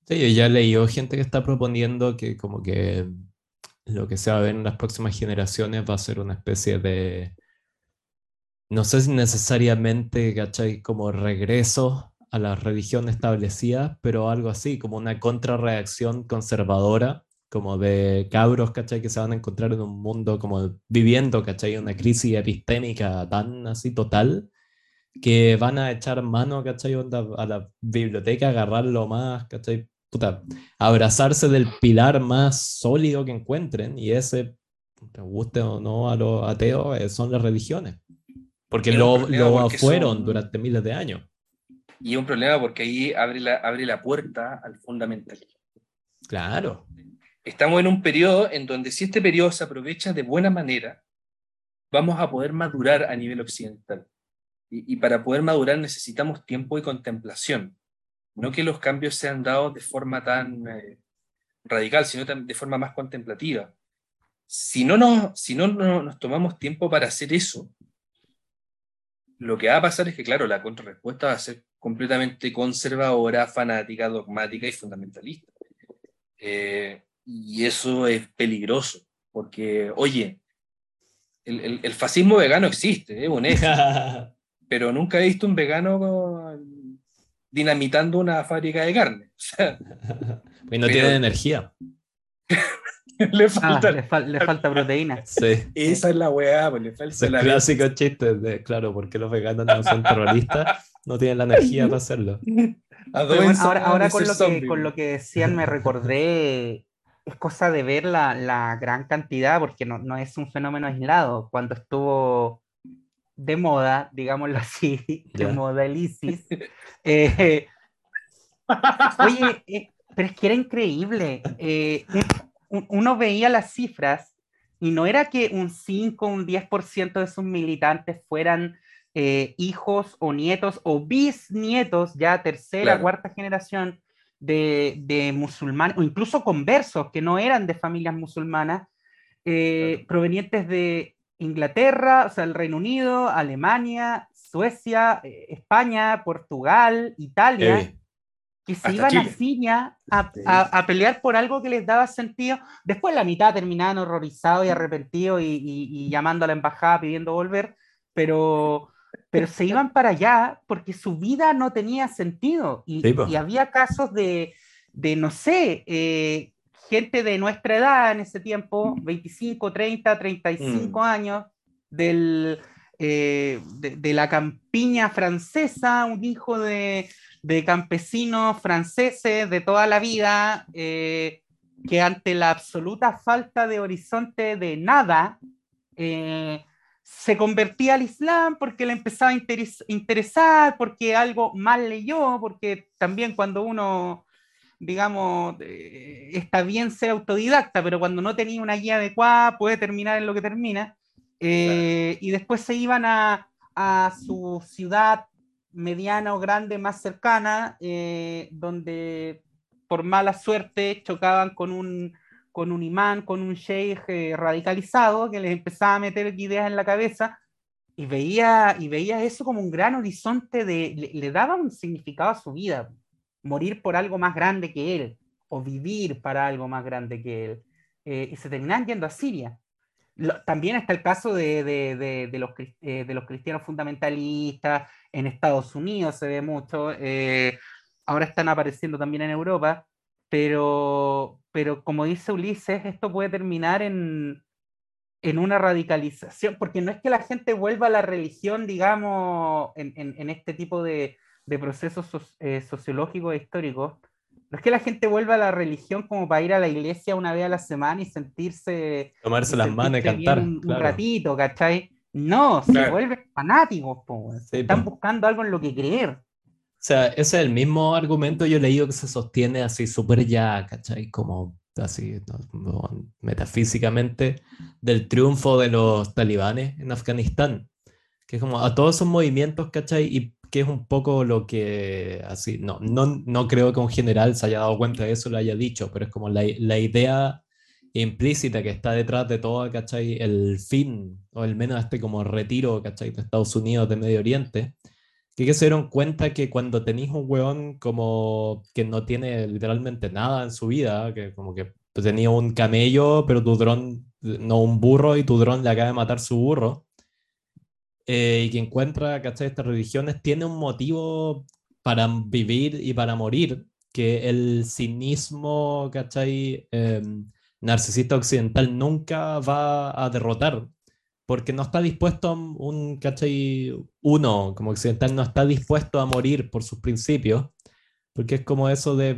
Sí, yo ya leí gente que está proponiendo que como que lo que se va a ver en las próximas generaciones va a ser una especie de no sé si necesariamente, ¿cachai? Como regreso a la religión establecida, pero algo así, como una contrarreacción conservadora, como de cabros, ¿cachai? Que se van a encontrar en un mundo como viviendo, ¿cachai? Una crisis epistémica tan así total, que van a echar mano, ¿cachai? a la biblioteca, agarrarlo más, ¿cachai? Puta, abrazarse del pilar más sólido que encuentren, y ese, te guste o no a los ateos, eh, son las religiones. Porque lo, lo fueron durante miles de años. Y es un problema porque ahí abre la, abre la puerta al fundamentalismo. Claro. Estamos en un periodo en donde si este periodo se aprovecha de buena manera, vamos a poder madurar a nivel occidental. Y, y para poder madurar necesitamos tiempo y contemplación. No que los cambios sean dados de forma tan eh, radical, sino de forma más contemplativa. Si no, nos, si no, no nos tomamos tiempo para hacer eso, lo que va a pasar es que, claro, la contrarrespuesta va a ser completamente conservadora, fanática, dogmática y fundamentalista. Eh, y eso es peligroso, porque, oye, el, fascismo vegano existe, es un hecho, pero nunca he visto un vegano dinamitando una fábrica de carne. y no tiene energía. le, ah, falta, le, falta proteína. Sí. Esa es la weá, pues le falta el clásico chiste de, claro, porque los veganos no son terroristas, no tienen la energía para hacerlo. ahora, ahora con, lo que, con lo que decían me recordé, es cosa de ver la, la gran cantidad, porque no, no, es un fenómeno aislado. Cuando estuvo de moda, digámoslo así, de moda el ISIS, eh, oye, eh, pero es que era increíble. Eh, uno veía las cifras y no era que un 5 o un 10% de sus militantes fueran eh, hijos o nietos o bisnietos, ya tercera, cuarta generación de, musulmanes, o incluso conversos que no eran de familias musulmanas, eh, provenientes de Inglaterra, o sea, el Reino Unido, Alemania, Suecia, eh, España, Portugal, Italia que se iban a Siria a, pelear por algo que les daba sentido. Después la mitad terminaban horrorizados y arrepentidos y, llamando a la embajada pidiendo volver, pero, pero se iban para allá porque su vida no tenía sentido. Y, había casos de, de no sé, eh, gente de nuestra edad en ese tiempo, 25, 30, 35 años, del, eh, de, la campiña francesa, un hijo de, de campesinos franceses de toda la vida, eh, que ante la absoluta falta de horizonte de nada, eh, se convertía al Islam porque le empezaba a interesar, porque algo mal leyó, porque también cuando uno, digamos, eh, está bien ser autodidacta, pero cuando no tenía una guía adecuada puede terminar en lo que termina. Y después se iban a, a su ciudad mediana o grande más cercana, eh, donde por mala suerte chocaban con un, con un imán, con un sheikh eh, radicalizado que les empezaba a meter ideas en la cabeza y veía, y veía eso como un gran horizonte de, le, daba un significado a su vida, morir por algo más grande que él o vivir para algo más grande que él. Eh, y se terminaban yendo a Siria también está el caso de, de, los, eh, de, los, cristianos fundamentalistas, en Estados Unidos se ve mucho, eh, ahora están apareciendo también en Europa, pero, pero como dice Ulises, esto puede terminar en, en una radicalización, porque no es que la gente vuelva a la religión, digamos, en, en, este tipo de, procesos eh, sociológicos e históricos, no es que la gente vuelva a la religión como para ir a la iglesia una vez a la semana y sentirse. Tomarse las manos y cantar. Un, ratito, ¿cachai? No, se vuelven fanáticos, están buscando algo en lo que creer. O sea, ese es el mismo argumento yo he leído que se sostiene así súper ya, ¿cachai? Como así metafísicamente del triunfo de los talibanes en Afganistán. Que es como a todos esos movimientos, ¿cachai? Y que es un poco lo que, así, no, no, no creo que un general se haya dado cuenta de eso, lo haya dicho, pero es como la, la idea implícita que está detrás de todo, ¿cachai? El fin, o el menos este como retiro, ¿cachai? De Estados Unidos, de Medio Oriente, que, que se dieron cuenta que cuando tenéis un weón como que no tiene literalmente nada en su vida, que como que tenía un camello, pero tu dron, no un burro, y tu dron le acaba de matar su burro, eh, y que encuentra, ¿cachai? Estas religiones tiene un motivo para vivir y para morir, que el cinismo, ¿cachai? Em, narcisista occidental nunca va a derrotar, porque no está dispuesto a un, ¿cachai? Uno, como occidental, no está dispuesto a morir por sus principios, porque es como eso de,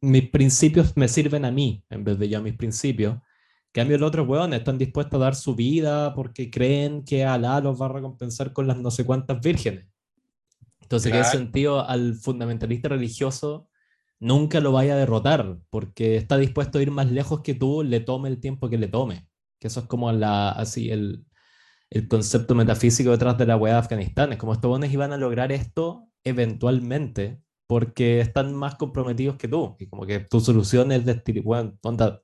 mis principios me sirven a mí, en vez de yo a mis principios cambio, los otros hueones están dispuestos a dar su vida porque creen que Alá los va a recompensar con las no sé cuántas vírgenes. Entonces, en ese sentido, al fundamentalista religioso nunca lo vaya a derrotar porque está dispuesto a ir más lejos que tú, le tome el tiempo que le tome. Que eso es como la, así, el, el concepto metafísico detrás de la hueá de Afganistán. Es como estos hueones iban a lograr esto eventualmente porque están más comprometidos que tú. Y como que tu solución es de, bueno, onda,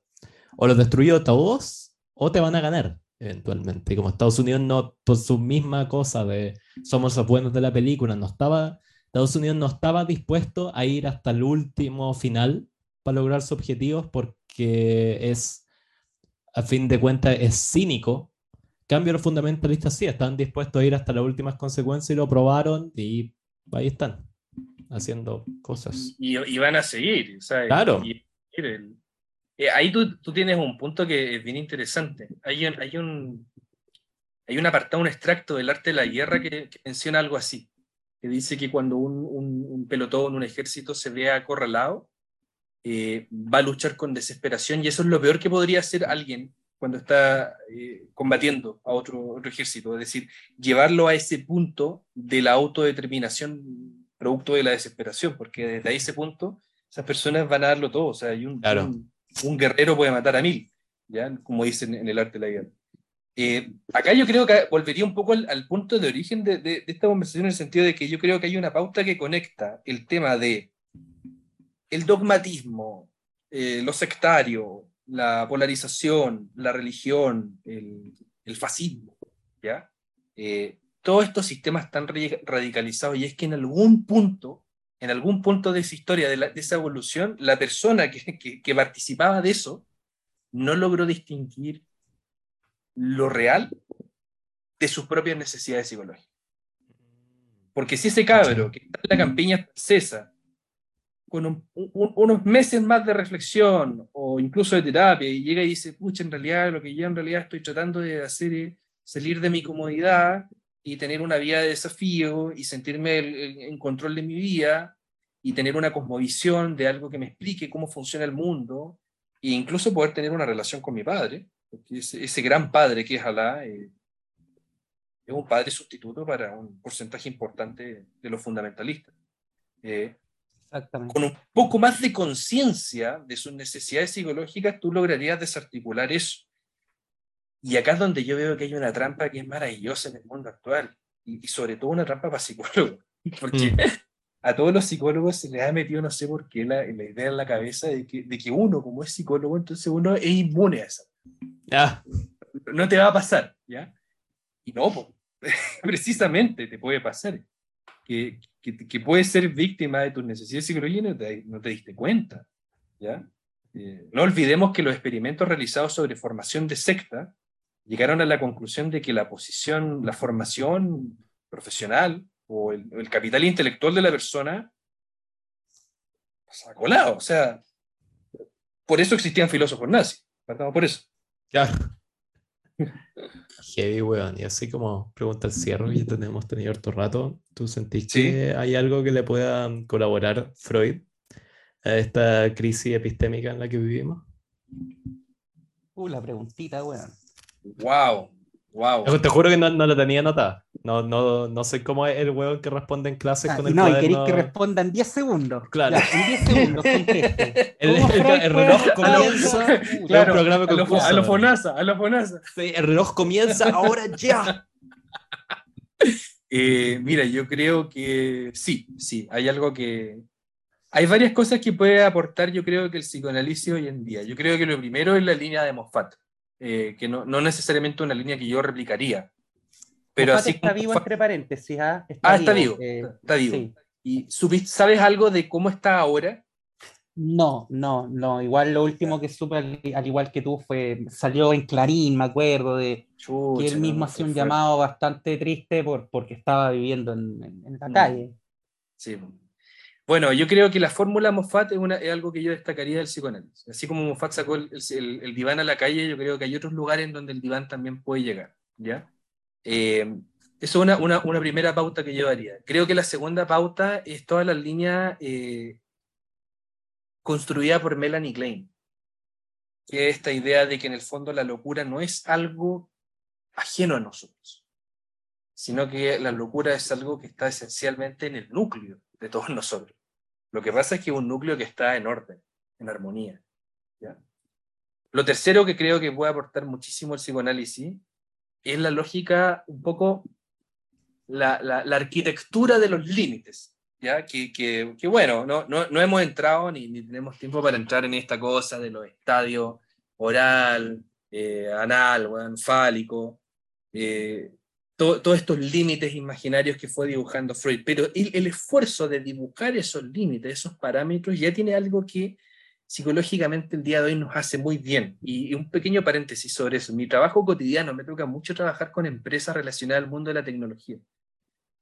o los destruyó todos o te van a ganar eventualmente. Y como Estados Unidos no, por su misma cosa de somos los buenos de la película, no estaba, Estados Unidos no estaba dispuesto a ir hasta el último final para lograr sus objetivos porque es, a fin de cuentas, es cínico. Cambio, los fundamentalistas sí, están dispuestos a ir hasta las últimas consecuencias y lo probaron y ahí están, haciendo cosas. Y, van a seguir, Claro. Eh, ahí tú, tú, tienes un punto que es bien interesante. Hay un, hay un, hay un apartado, un extracto del arte de la guerra que, menciona algo así, que dice que cuando un, un, pelotón, un ejército se ve acorralado, eh, va a luchar con desesperación y eso es lo peor que podría hacer alguien cuando está eh, combatiendo a otro, otro ejército, es decir, llevarlo a ese punto de la autodeterminación producto de la desesperación, porque desde ese punto esas personas van a darlo todo, o sea, hay un, un guerrero puede matar a mil, ¿ya? como dicen en el arte de la guerra. Eh, acá yo creo que volvería un poco al, punto de origen de, esta conversación en el sentido de que yo creo que hay una pauta que conecta el tema de el dogmatismo, eh, lo sectario, la polarización, la religión, el, fascismo, ¿ya? Eh, todos estos sistemas están radicalizados y es que en algún punto en algún punto de esa historia, de, esa evolución, la persona que, participaba de eso no logró distinguir lo real de sus propias necesidades psicológicas. Porque si ese cabro que está en la campiña francesa, con unos meses más de reflexión o incluso de terapia, y llega y dice, pucha, en realidad lo que yo en realidad estoy tratando de hacer es salir de mi comodidad y tener una vida de desafío y sentirme en control de mi vida y tener una cosmovisión de algo que me explique cómo funciona el mundo e incluso poder tener una relación con mi padre, porque ese, gran padre que es Alá eh, es un padre sustituto para un porcentaje importante de los fundamentalistas. Eh, con un poco más de conciencia de sus necesidades psicológicas, tú lograrías desarticular eso. Y acá es donde yo veo que hay una trampa que es maravillosa en el mundo actual, y, sobre todo una trampa para psicólogos, porque mm. a todos los psicólogos se les ha metido, no sé por qué, la, la idea en la cabeza de que, de que, uno, como es psicólogo, entonces uno es inmune a eso. Ya. No te va a pasar, ¿ya? Y no, precisamente te puede pasar. Que, que, que, puedes ser víctima de tus necesidades psicológicas y no te, no te diste cuenta, ¿ya? Eh, no olvidemos que los experimentos realizados sobre formación de secta llegaron a la conclusión de que la posición, la formación profesional o el, capital intelectual de la persona se ha colado. O sea, por eso existían filósofos nazis. Partamos por eso. Claro. Heavy, weón. Y así como pregunta el cierre, ya tenemos tenido harto rato. ¿Tú sentís que hay algo que le pueda colaborar Freud a esta crisis epistémica en la que vivimos? Uh, la preguntita, weón. Wow, wow. Te juro que no, no lo tenía notado. No, no, no sé cómo es el huevo que responde en clases ah, con el No, y queréis que responda en 10 segundos. Claro. en 10 segundos, el, el, reloj comienza. Claro, programa a, lo, Fonasa, a lo Fonasa. Sí, el reloj comienza ahora ya. Eh, mira, yo creo que sí, sí, hay algo que... Hay varias cosas que puede aportar, yo creo que el psicoanálisis hoy en día. Yo creo que lo primero es la línea de Moffat. Eh, que no, no, necesariamente una línea que yo replicaría. Pero así está vivo entre paréntesis. ¿ah? Está, ah, vivo, está vivo. Eh, ¿Y sabes algo de cómo está ahora? No, no, no. Igual lo último que supe, al, igual que tú, fue salió en Clarín, me acuerdo, de que él mismo hacía un llamado bastante triste por, porque estaba viviendo en, en la mm. calle. Sí, bueno, yo creo que la fórmula Moffat es, una, es, algo que yo destacaría del psicoanálisis. Así como Moffat sacó el, el, diván a la calle, yo creo que hay otros lugares en donde el diván también puede llegar. ¿ya? Eh, eso es una, primera pauta que yo daría. Creo que la segunda pauta es toda la línea eh, construida por Melanie Klein, que es esta idea de que en el fondo la locura no es algo ajeno a nosotros, sino que la locura es algo que está esencialmente en el núcleo de todos nosotros. Lo que pasa es que es un núcleo que está en orden, en armonía. Lo tercero que creo que puede aportar muchísimo el psicoanálisis es la lógica, un poco la, la, arquitectura de los límites. ¿ya? Que, que, bueno, no, no, no, hemos entrado ni, ni, tenemos tiempo para entrar en esta cosa de los estadios oral, eh, anal, bueno, fálico. Eh, todos estos límites imaginarios que fue dibujando Freud, pero el, esfuerzo de dibujar esos límites, esos parámetros, ya tiene algo que psicológicamente el día de hoy nos hace muy bien. Y, un pequeño paréntesis sobre eso. Mi trabajo cotidiano me toca mucho trabajar con empresas relacionadas al mundo de la tecnología.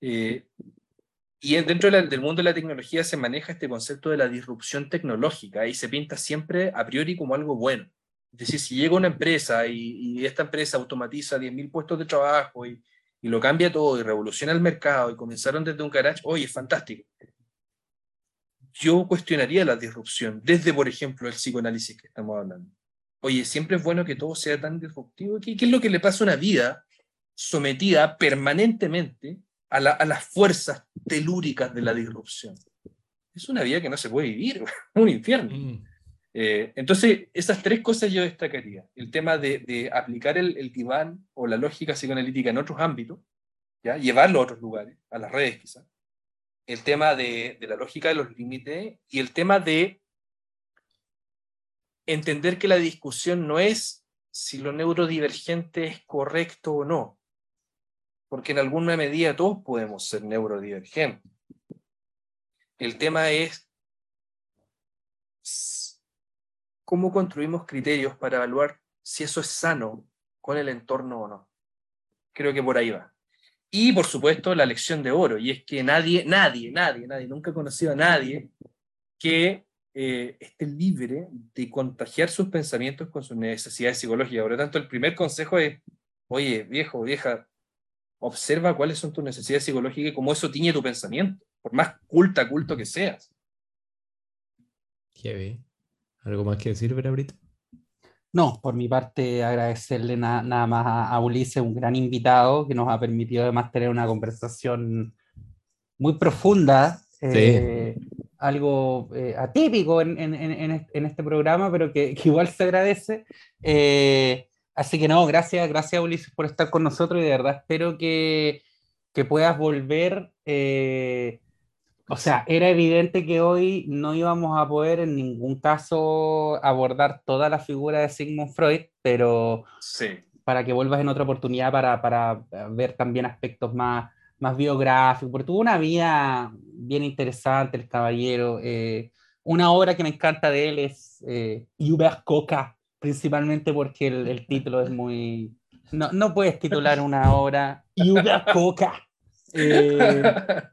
Eh, y dentro del mundo de la tecnología se maneja este concepto de la disrupción tecnológica y se pinta siempre a priori como algo bueno. Es decir, si llega una empresa y, esta empresa automatiza 10.000 puestos de trabajo y, y lo cambia todo y revoluciona el mercado y comenzaron desde un garage, oye, es fantástico. Yo cuestionaría la disrupción desde, por ejemplo, el psicoanálisis que estamos hablando. Oye, siempre es bueno que todo sea tan disruptivo. ¿Qué, qué es lo que le pasa a una vida sometida permanentemente a, las fuerzas telúricas de la disrupción? Es una vida que no se puede vivir, un infierno. Mm. Eh, entonces, esas tres cosas yo destacaría. El tema de, aplicar el, el, diván o la lógica psicoanalítica en otros ámbitos, ¿ya? llevarlo a otros lugares, a las redes quizás. El tema de, la lógica de los límites y el tema de entender que la discusión no es si lo neurodivergente es correcto o no, porque en alguna medida todos podemos ser neurodivergentes. El tema es cómo construimos criterios para evaluar si eso es sano con el entorno o no. Creo que por ahí va. Y por supuesto la lección de oro, y es que nadie, nadie, nadie, nadie, nunca he conocido a nadie que eh, esté libre de contagiar sus pensamientos con sus necesidades psicológicas. Por lo tanto, el primer consejo es, oye, viejo, vieja, observa cuáles son tus necesidades psicológicas y cómo eso tiñe tu pensamiento, por más culta, culto que seas. Qué bien. ¿Algo más que decir, Verabrito? No, por mi parte agradecerle nada más a, Ulises, un gran invitado que nos ha permitido además tener una conversación muy profunda, eh, algo eh, atípico en, este programa, pero que, igual se agradece. Eh, así que no, gracias, gracias Ulises por estar con nosotros y de verdad espero que, que puedas volver o sea, era evidente que hoy no íbamos a poder en ningún caso abordar toda la figura de Sigmund Freud, pero para que vuelvas en otra oportunidad para, para ver también aspectos más, más biográficos, porque tuvo una vida bien interesante el caballero. Eh, una obra que me encanta de él es eh, Coca, principalmente porque el, el, título es muy... No, no puedes titular una obra Uber Coca. Eh,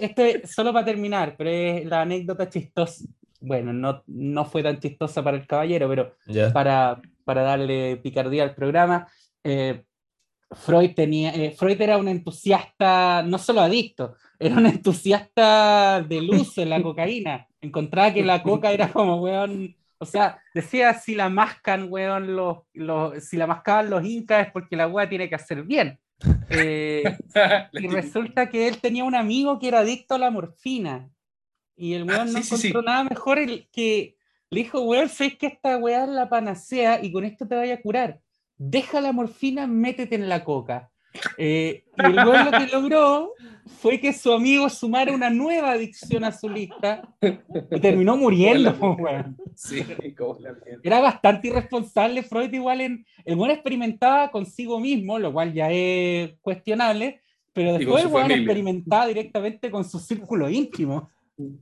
este, solo para terminar, pero es la anécdota chistosa. Bueno, no, no fue tan chistosa para el caballero, pero para, para darle picardía al programa. Eh, Freud, tenía, eh, Freud era un entusiasta, no solo adicto, era un entusiasta del uso de la cocaína. Encontraba que la coca era como, weón, o sea, decía si la mascan, weón, los, los, si la mascaban los incas es porque la weá tiene que hacer bien. Eh, y resulta que él tenía un amigo que era adicto a la morfina. Y el weón ah, no encontró nada mejor el que le dijo, weón, sé que esta weá es la panacea y con esto te vaya a curar. Deja la morfina, métete en la coca. Eh, y el weón lo que logró fue que su amigo sumara una nueva adicción a su lista y terminó muriendo. Era bastante irresponsable Freud igual en... El buen experimentaba consigo mismo, lo cual ya es cuestionable, pero después el buen experimentaba directamente con su círculo íntimo.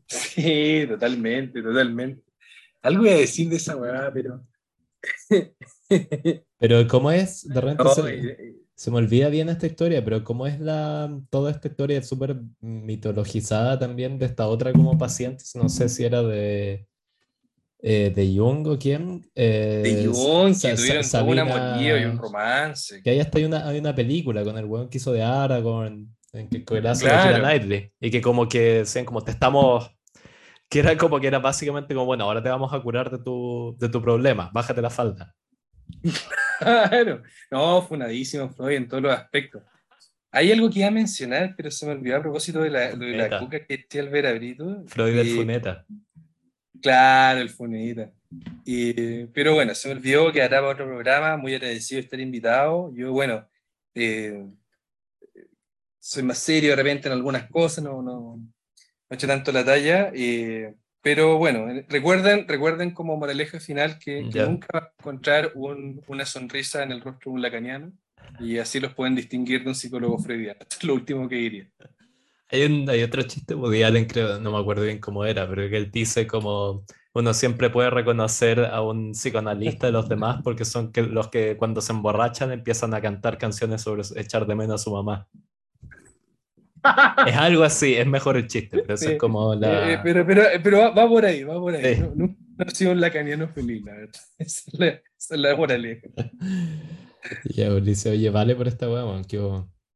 Sí, totalmente, totalmente. Algo voy a decir de esa weá, pero... pero ¿cómo es? De repente se me olvida bien esta historia, pero ¿cómo es la, toda esta historia súper mitologizada también de esta otra como paciente? No sé si era de, eh, de Jung o quién. Eh, de Jung, que tuvieron Sabina, un amorío y un romance. Que ahí hasta hay una, hay una película con el weón que hizo de Aragorn, en que, que hace claro. Knightley, y que como que decían como te estamos... Que era como que era básicamente como, bueno, ahora te vamos a curar de tu, de tu problema, bájate la falda. Claro, no, funadísimo Freud en todos los aspectos. Hay algo que iba a mencionar, pero se me olvidó a propósito de la, de la cuca que esté al ver abrito. Freud del Funeta. Claro, el Funeta. Y, pero bueno, se me olvidó que hará otro programa, muy agradecido de estar invitado. Yo, bueno, eh, soy más serio de repente en algunas cosas, no, no, no he hecho tanto la talla. Eh, pero bueno, eh, recuerden, recuerden como moraleja final que, nunca van a encontrar una sonrisa en el rostro de un lacaniano y así los pueden distinguir de un psicólogo freudiano. es lo último que diría. Hay, hay otro chiste Woody Allen, creo, no me acuerdo bien cómo era, pero que él dice como uno siempre puede reconocer a un psicoanalista de los demás porque son que, los que cuando se emborrachan empiezan a cantar canciones sobre echar de menos a su mamá es algo así, es mejor el chiste, pero es como la... Eh, eh, pero, pero, pero va, por ahí, va por ahí. No, ha sido un lacaniano feliz, la verdad. Esa es la, esa es la moraleja. Ya, dice, oye, vale por esta weá, man.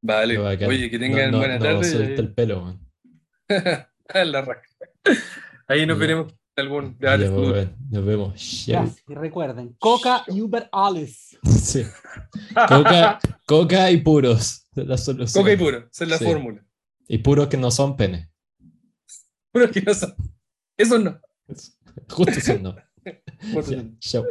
vale, oye, que tengan buena tarde. No, suelta el pelo, man. la raca. Ahí nos veremos algún ya, Nos vemos. Y recuerden, Coca y Uber Alice. Sí. Coca, Coca y puros. La solución. Coca y puro, esa es la fórmula. Y puros que no son pene. Puros que no son. Eso no. Justo eso no. Chao.